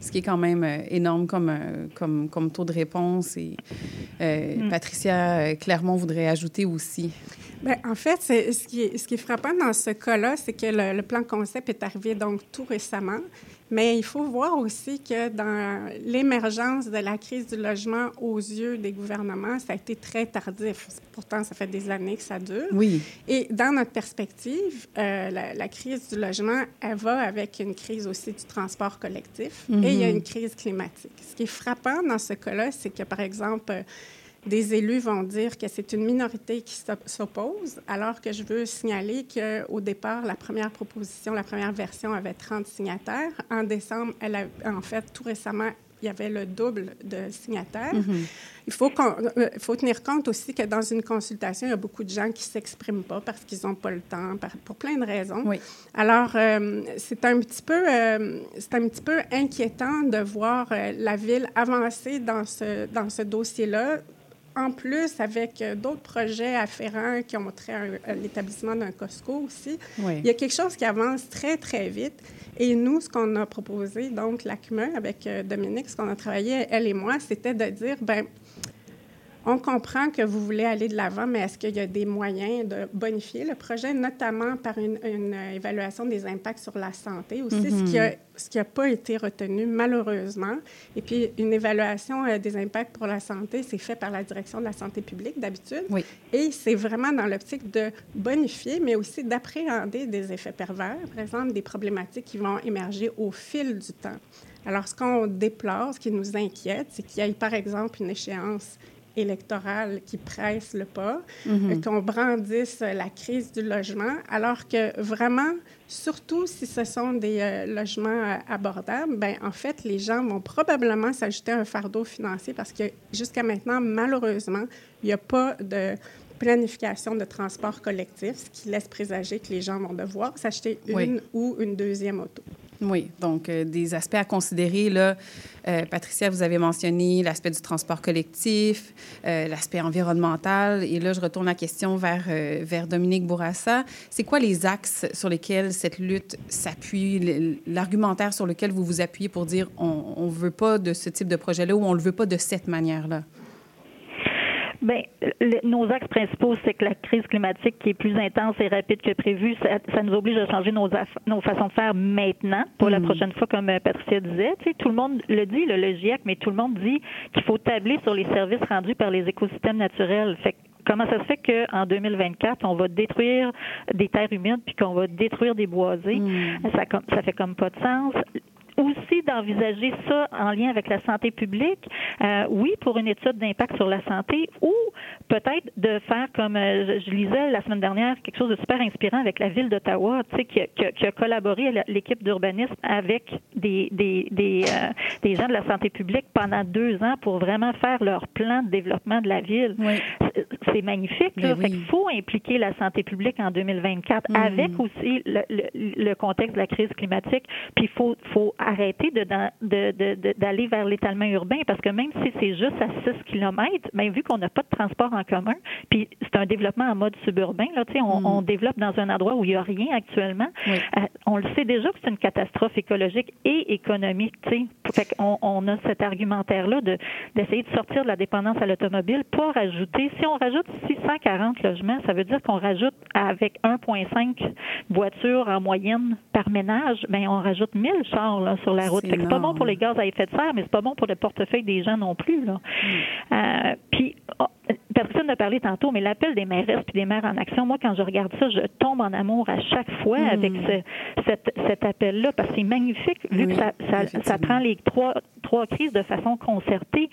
Ce qui est quand même euh, énorme comme, euh, comme, comme taux de réponse. Et euh, Mm. Patricia Clermont voudrait ajouter aussi. Bien, en fait, ce, qui est, ce qui est frappant dans ce cas-là, c'est que le, le plan concept est arrivé donc tout récemment. Mais il faut voir aussi que dans l'émergence de la crise du logement aux yeux des gouvernements, ça a été très tardif. Pourtant, ça fait des années que ça dure. Oui. Et dans notre perspective, euh, la, la crise du logement, elle va avec une crise aussi du transport collectif et il y a Mhm. une crise climatique. Ce qui est frappant dans ce cas-là, c'est que, par exemple, euh, des élus vont dire que c'est une minorité qui s'op- s'oppose, alors que je veux signaler qu'au départ, la première proposition, la première version avait 30 signataires. En décembre, elle a, en fait, tout récemment, il y avait le double de signataires. Mhm. Il faut, euh, il faut tenir compte aussi que dans une consultation, il y a beaucoup de gens qui ne s'expriment pas parce qu'ils n'ont pas le temps, par- pour plein de raisons. Alors, euh, c'est un petit peu, euh, c'est un petit peu inquiétant de voir euh, la ville avancer dans ce, dans ce dossier-là. En plus, avec euh, d'autres projets afférents qui ont trait à, l'établissement d'un Costco aussi, Oui. il y a quelque chose qui avance très, très vite. Et nous, ce qu'on a proposé, donc l'ACME, avec euh, Dominique, ce qu'on a travaillé, elle et moi, c'était de dire, ben on comprend que vous voulez aller de l'avant, mais est-ce qu'il y a des moyens de bonifier le projet, notamment par une, une, euh, évaluation des impacts sur la santé aussi, ce qui a- ce qui n'a pas été retenu malheureusement. Et puis, une évaluation euh, des impacts pour la santé, c'est fait par la direction de la santé publique d'habitude. Oui. Et c'est vraiment dans l'optique de bonifier, mais aussi d'appréhender des effets pervers, par exemple des problématiques qui vont émerger au fil du temps. Alors, ce qu'on déplore, ce qui nous inquiète, c'est qu'il y ait, par exemple, une échéance électorale qui presse le pas, Mhm. euh, qu'on brandisse la crise du logement, alors que vraiment, surtout si ce sont des euh, logements euh, abordables, ben en fait, les gens vont probablement s'ajouter un fardeau financier parce que jusqu'à maintenant, malheureusement, il n'y a pas de planification de transport collectif, ce qui laisse présager que les gens vont devoir s'acheter une Oui. ou une deuxième auto. Oui, donc euh, des aspects à considérer. Là, Euh, Patricia, vous avez mentionné l'aspect du transport collectif, euh, l'aspect environnemental. Et là, je retourne la question vers, vers Dominique Bourassa. C'est quoi les axes sur lesquels cette lutte s'appuie, l'argumentaire sur lequel vous vous appuyez pour dire on ne veut pas de ce type de projet-là ou on ne le veut pas de cette manière-là? Bien, le- nos axes principaux, c'est que la crise climatique qui est plus intense et rapide que prévu, ça, ça nous oblige à changer nos, nos façons de faire maintenant, pas la Mhm. prochaine fois, comme euh, Patricia disait. Tu sais, tout le monde le dit, le, le GIEC, mais tout le monde dit qu'il faut tabler sur les services rendus par les écosystèmes naturels. Fait que Comment ça se fait qu'en 2024, on va détruire des terres humides puis qu'on va détruire des boisés? Ça, com- ça fait comme pas de sens aussi d'envisager ça en lien avec la santé publique, euh, oui, pour une étude d'impact sur la santé, ou peut-être de faire comme euh, je, lisais la semaine dernière quelque chose de super inspirant avec la ville d'Ottawa, tu sais, qui, a- qui a- qui a collaboré l'équipe d'urbanisme avec des des des, euh, des gens de la santé publique pendant deux ans pour vraiment faire leur plan de développement de la ville. c'est magnifique. Là. Fait qu'il faut impliquer la santé publique en 2024 Mm. avec aussi le, le, le contexte de la crise climatique. Puis il faut, faut arrêter de, de, de, de, d'aller vers l'étalement urbain parce que même si c'est juste à 6 km, bien, vu qu'on n'a pas de transport en commun, puis c'est un développement en mode suburbain, là, tu sais, on, Mm. on développe dans un endroit où il n'y a rien actuellement. Euh, on le sait déjà que c'est une catastrophe écologique et économique. tu sais. Fait qu'on on a cet argumentaire-là de, d'essayer de sortir de la dépendance à l'automobile, pas rajouter. Si on rajoute 640 logements, ça veut dire qu'on rajoute avec 1,5 voitures en moyenne par ménage, ben on rajoute 1000 chars là, sur la route. C'est pas bon pour les gaz à effet de serre, mais c'est pas bon pour le portefeuille des gens non plus. Là. Euh, puis, oh, personne n'a parlé tantôt, mais l'appel des maires puis des maires en action, moi, quand je regarde ça, je tombe en amour à chaque fois Mm. avec ce- cet, cet appel-là, parce que c'est magnifique, vu Oui, que ça, ça, ça effectivement. prend les trois, trois crises de façon concertée.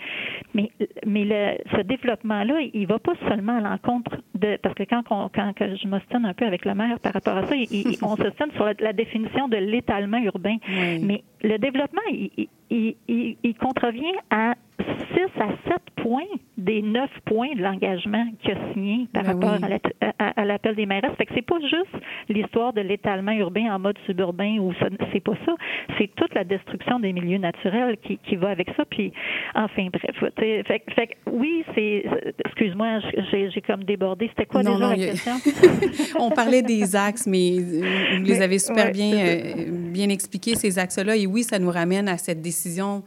Mais, mais le, ce développement-là, il va pas seulement à l'encontre de... Parce que quand, on- quand je m'ostine un peu avec le maire par rapport à ça, il- il- on s'ostine sur la, la définition de l'étalement urbain. Oui. Mais le développement, il, il- il, il- contrevient à 6 à 7 points des 9 points de l'engagement qu'il a signé par Ben rapport oui. à la- à, à l'appel des maires. Fait que c'est pas juste l'histoire de l'étalement urbain en mode suburbain ou c'est pas ça. C'est toute la destruction des milieux naturels qui, qui va avec ça. Puis, enfin, bref. Fait, fait oui, c'est. Excuse-moi, j'ai j'ai comme débordé. C'était quoi Non, déjà non, la question? On parlait des axes, mais vous les avez super ouais, bien, euh, bien expliqués, ces axes-là. Et oui, ça nous ramène à cette décision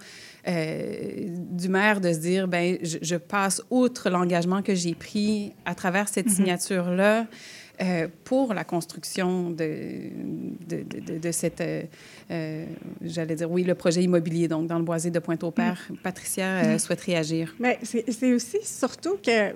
euh, du maire de se dire, ben, je, je passe outre l'engagement que j'ai pris à travers cette Mhm. signature-là. euh, pour la construction de, de, de, de- de cette, euh, euh, j'allais dire, oui, le projet immobilier, donc dans le boisé de Pointe-au-Père. Patricia euh, Mhm. souhaite réagir. Mais c'est c'est aussi surtout que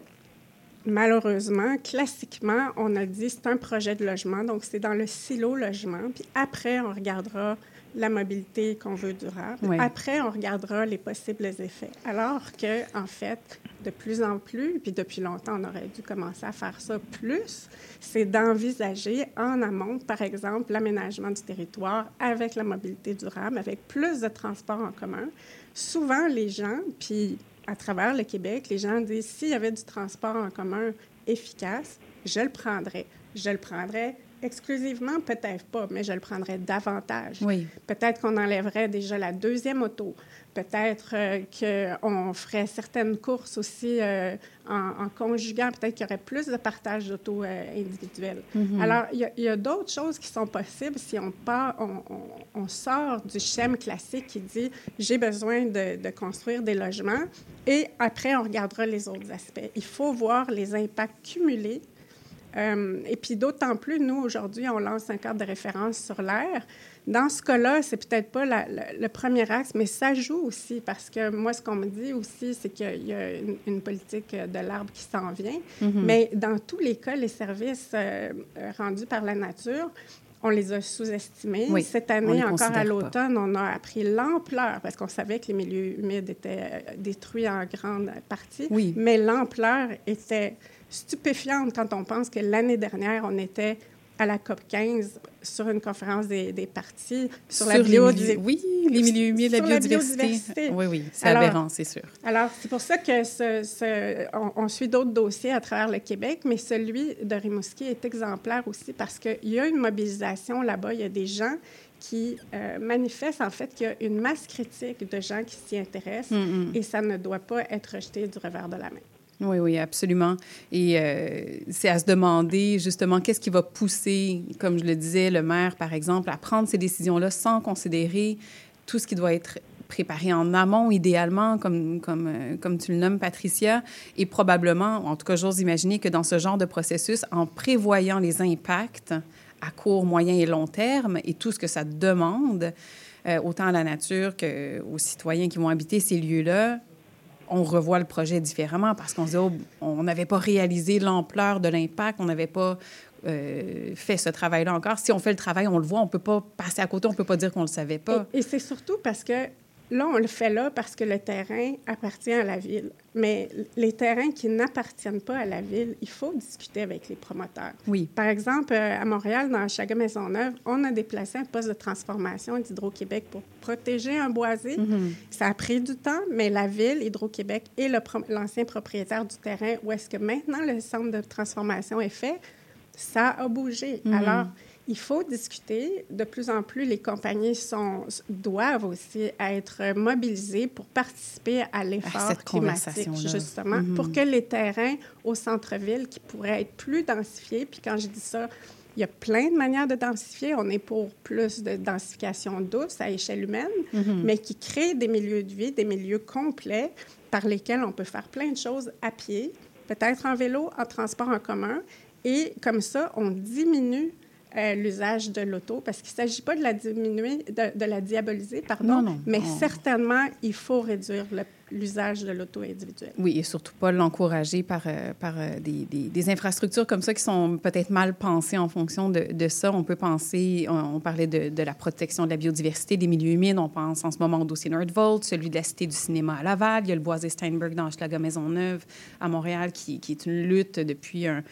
malheureusement, classiquement, on a dit c'est un projet de logement, donc c'est dans le silo logement. Puis après, on regardera la mobilité qu'on veut durable. Oui. Après, on regardera les possibles effets. Alors que, en fait, de plus en plus, puis depuis longtemps, on aurait dû commencer à faire ça plus, c'est d'envisager en amont, par exemple, l'aménagement du territoire avec la mobilité durable, avec plus de transports en commun. Souvent, les gens, puis à travers le Québec, les gens disent s'il y avait du transport en commun efficace, je le prendrais. Je le prendrais exclusivement, peut-être pas, mais je le prendrais davantage. Oui. Peut-être qu'on enlèverait déjà la deuxième auto. Peut-être euh, qu'on ferait certaines courses aussi euh, en, en conjuguant. Peut-être qu'il y aurait plus de partage d'auto euh, individuels. Mhm. Alors, il y a, d'autres choses qui sont possibles si on, part, on, on- on sort du schéma classique qui dit j'ai besoin de, de construire des logements et après, on regardera les autres aspects. Il faut voir les impacts cumulés euh, et puis d'autant plus, nous, aujourd'hui, on lance un cadre de référence sur l'air. Dans ce cas-là, c'est peut-être pas la- la- le premier axe, mais ça joue aussi parce que moi, ce qu'on me dit aussi, c'est qu'il y a une, une politique de l'arbre qui s'en vient. Mhm. Mais dans tous les cas, les services euh, rendus par la nature, on les a sous-estimés. Oui, Cette année, encore à l'automne, on a appris l'ampleur, parce qu'on savait que les milieux humides étaient euh, détruits en grande partie, Oui. mais l'ampleur était stupéfiante quand on pense que l'année dernière, on était à la COP 15 sur une conférence des, des partis sur, la biodiversité. Oui, les milieux humides, la biodiversité. Oui, oui, c'est aberrant, c'est sûr. Alors, c'est pour ça que ce, ce- on, on suit d'autres dossiers à travers le Québec, mais celui de Rimouski est exemplaire aussi parce qu'il y a une mobilisation là-bas. Il y a des gens qui euh, manifestent en fait qu'il y a une masse critique de gens qui s'y intéressent Mm, et ça ne doit pas être rejeté du revers de la main. Oui, oui, absolument. Et euh, c'est à se demander justement qu'est-ce qui va pousser, comme je le disais, le maire, par exemple, à prendre ces décisions-là sans considérer tout ce qui doit être préparé en amont, idéalement, comme, comme, euh, comme tu le nommes, Patricia, et probablement, en tout cas, j'ose imaginer que dans ce genre de processus, en prévoyant les impacts à court, moyen et long terme et tout ce que ça demande, euh, autant à la nature qu'aux citoyens qui vont habiter ces lieux-là, on revoit le projet différemment parce qu'on se dit, oh, on n'avait pas réalisé l'ampleur de l'impact, on n'avait pas euh, fait ce travail-là encore. Si on fait le travail, on le voit, on ne peut pas passer à côté, on ne peut pas dire qu'on ne le savait pas. Et, et c'est surtout parce que là, on le fait là parce que le terrain appartient à la ville. Mais les terrains qui n'appartiennent pas à la ville, il faut discuter avec les promoteurs. Oui. Par exemple, euh, à Montréal, dans Chaga Maisonneuve, on a déplacé un poste de transformation d'Hydro-Québec pour protéger un boisé. Mhm. Ça a pris du temps, mais la ville, Hydro-Québec pro- l'ancien propriétaire du terrain, où est-ce que maintenant le centre de transformation est fait, ça a bougé. Mhm. Alors, il faut discuter. De plus en plus, les compagnies sont, doivent aussi être mobilisées pour participer à l'effort climatique, justement, Mhm. pour que les terrains au centre-ville qui pourraient être plus densifiés, puis quand je dis ça, il y a plein de manières de densifier. On est pour plus de densification douce à échelle humaine, Mhm. mais qui crée des milieux de vie, des milieux complets par lesquels on peut faire plein de choses à pied, peut-être en vélo, en transport en commun. Et comme ça, on diminue euh, l'usage de l'auto, parce qu'il ne s'agit pas de la diminuer, de, de la diaboliser, pardon, Non, non, mais on- certainement, il faut réduire le- l'usage de l'auto individuelle. Oui, et surtout pas l'encourager par, euh, par euh, des, des- infrastructures comme ça qui sont peut-être mal pensées en fonction de, de ça. On peut penser, on, parlait de, de la protection de la biodiversité, des milieux humides. On pense en ce moment au dossier Nordvolt, celui de la Cité du cinéma à Laval. Il y a le boisé Steinberg dans Hochelaga Maisonneuve à Montréal qui, qui est une lutte depuis un,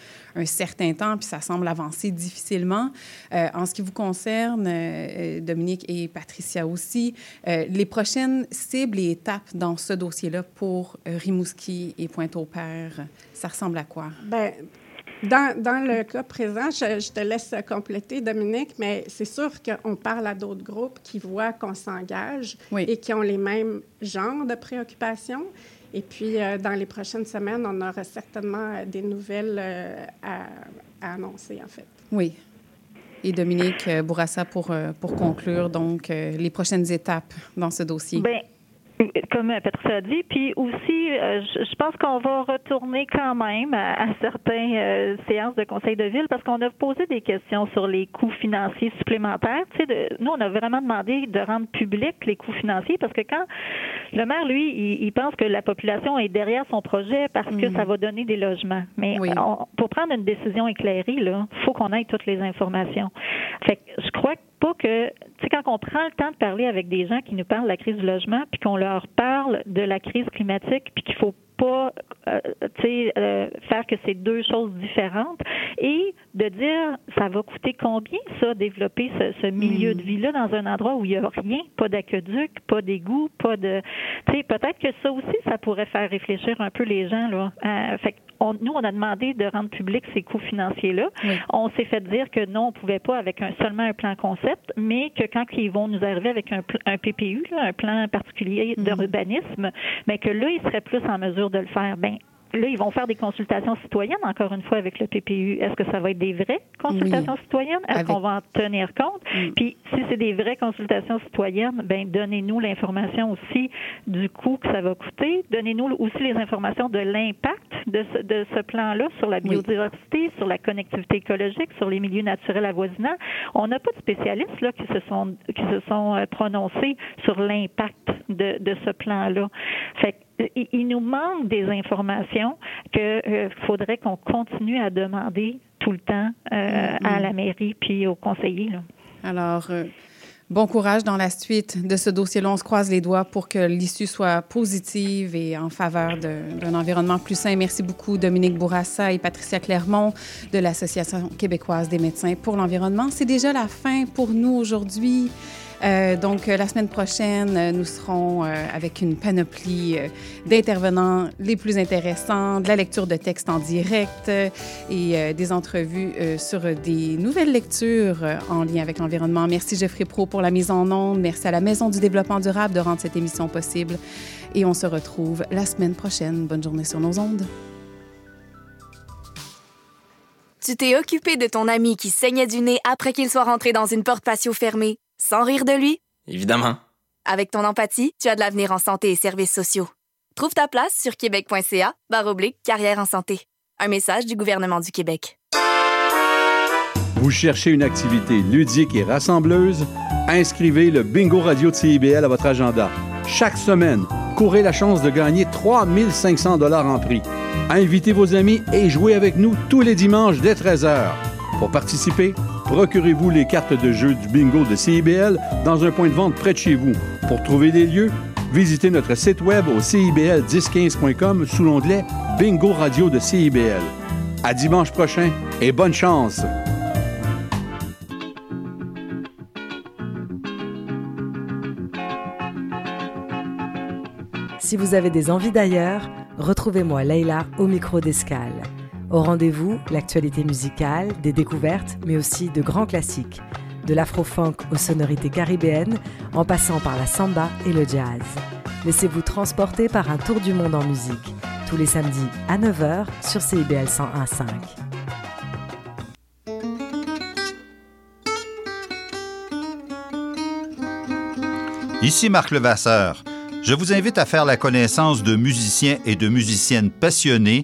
certain temps, puis ça semble avancer difficilement. Euh, en ce qui vous concerne, Dominique et Patricia aussi, les prochaines cibles et étapes dans ce dossier-là pour euh, Rimouski et Pointe-au-Père, ça ressemble à quoi? Ben, dans, dans le cas présent, je, je te laisse compléter, Dominique, mais c'est sûr qu'on parle à d'autres groupes qui voient qu'on s'engage Oui. et qui ont les mêmes genres de préoccupations. Et puis, euh, dans les prochaines semaines, on aura certainement euh, des nouvelles euh, à, à annoncer, en fait. Oui. Et Dominique Bourassa pour, pour conclure, donc, les prochaines étapes dans ce dossier. Ben, comme Patricia a dit, puis aussi, euh, je, pense qu'on va retourner quand même à, certaines euh, séances de conseil de ville parce qu'on a posé des questions sur les coûts financiers supplémentaires. Tu sais, de- nous, on a vraiment demandé de rendre public les coûts financiers parce que quand le maire, lui, il, il pense que la population est derrière son projet parce que ça va donner des logements. Mais Oui. on- pour prendre une décision éclairée, là, faut qu'on ait toutes les informations. Fait que je crois pas que, tu sais, quand on prend le temps de parler avec des gens qui nous parlent de la crise du logement, puis qu'on leur parle de la crise climatique, puis qu'il faut pas, euh, euh, faire que c'est deux choses différentes, et de dire, ça va coûter combien ça développer ce, ce milieu de vie-là dans un endroit où il y a rien, pas d'aqueduc, pas d'égout, pas de, tu sais, peut-être que ça aussi, ça pourrait faire réfléchir un peu les gens là. Euh, fait que on- nous, on a demandé de rendre public ces coûts financiers-là. On s'est fait dire que non, on pouvait pas avec un, seulement un plan concept, mais que quand ils vont nous arriver avec un, un PPU, là, un plan particulier d'urbanisme, mais que là, ils seraient plus en mesure de le faire. Ben, Là, ils vont faire des consultations citoyennes, encore une fois, avec le PPU. Est-ce que ça va être des vraies consultations Oui. citoyennes? Est-ce Avec- qu'on va en tenir compte? Mm. Puis, si c'est des vraies consultations citoyennes, ben donnez-nous l'information aussi du coût que ça va coûter. Donnez-nous aussi les informations de l'impact de ce, de ce plan-là sur la Oui. biodiversité, sur la connectivité écologique, sur les milieux naturels avoisinants. On n'a pas de spécialistes là, qui se sont, qui se sont euh, prononcés sur l'impact de, de ce plan-là. Fait que, il, il nous manque des informations que euh, faudrait qu'on continue à demander tout le temps euh, à la mairie puis aux conseillers. là. Alors, euh, bon courage dans la suite de ce dossier-là. On se croise les doigts pour que l'issue soit positive et en faveur d'un environnement plus sain. Merci beaucoup, Dominique Bourassa et Patricia Clermont de l'Association québécoise des médecins pour l'environnement. C'est déjà la fin pour nous aujourd'hui. Euh, donc, euh, la semaine prochaine, euh, nous serons avec une panoplie d'intervenants les plus intéressants, de la lecture de textes en direct et des entrevues sur des nouvelles lectures en lien avec l'environnement. Merci Jeffrey Pro pour la mise en onde. Merci à la Maison du développement durable de rendre cette émission possible. Et on se retrouve la semaine prochaine. Bonne journée sur nos ondes. Tu t'es occupé de ton ami qui saignait du nez après qu'il soit rentré dans une porte patio fermée, sans rire de lui? Évidemment. Avec ton empathie, tu as de l'avenir en santé et services sociaux. Trouve ta place sur québec.ca barre oblique carrière en santé. Un message du gouvernement du Québec. Vous cherchez une activité ludique et rassembleuse? Inscrivez le Bingo Radio de CIBL à votre agenda. Chaque semaine, courez la chance de gagner 3500 dollars en prix. Invitez vos amis et jouez avec nous tous les dimanches dès 13h. Pour participer, procurez-vous les cartes de jeu du bingo de CIBL dans un point de vente près de chez vous. Pour trouver des lieux, visitez notre site web au cibl1015.com sous l'onglet Bingo Radio de CIBL. À dimanche prochain et bonne chance! Si vous avez des envies d'ailleurs, retrouvez-moi Leila au micro d'escale. Au rendez-vous, l'actualité musicale, des découvertes, mais aussi de grands classiques, de l'afro-funk aux sonorités caribéennes, en passant par la samba et le jazz. Laissez-vous transporter par un tour du monde en musique, tous les samedis à 9h sur CIBL 101.5. Ici Marc Levasseur. Je vous invite à faire la connaissance de musiciens et de musiciennes passionnés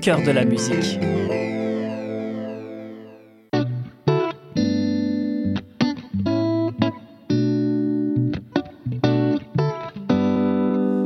Cœur de la musique.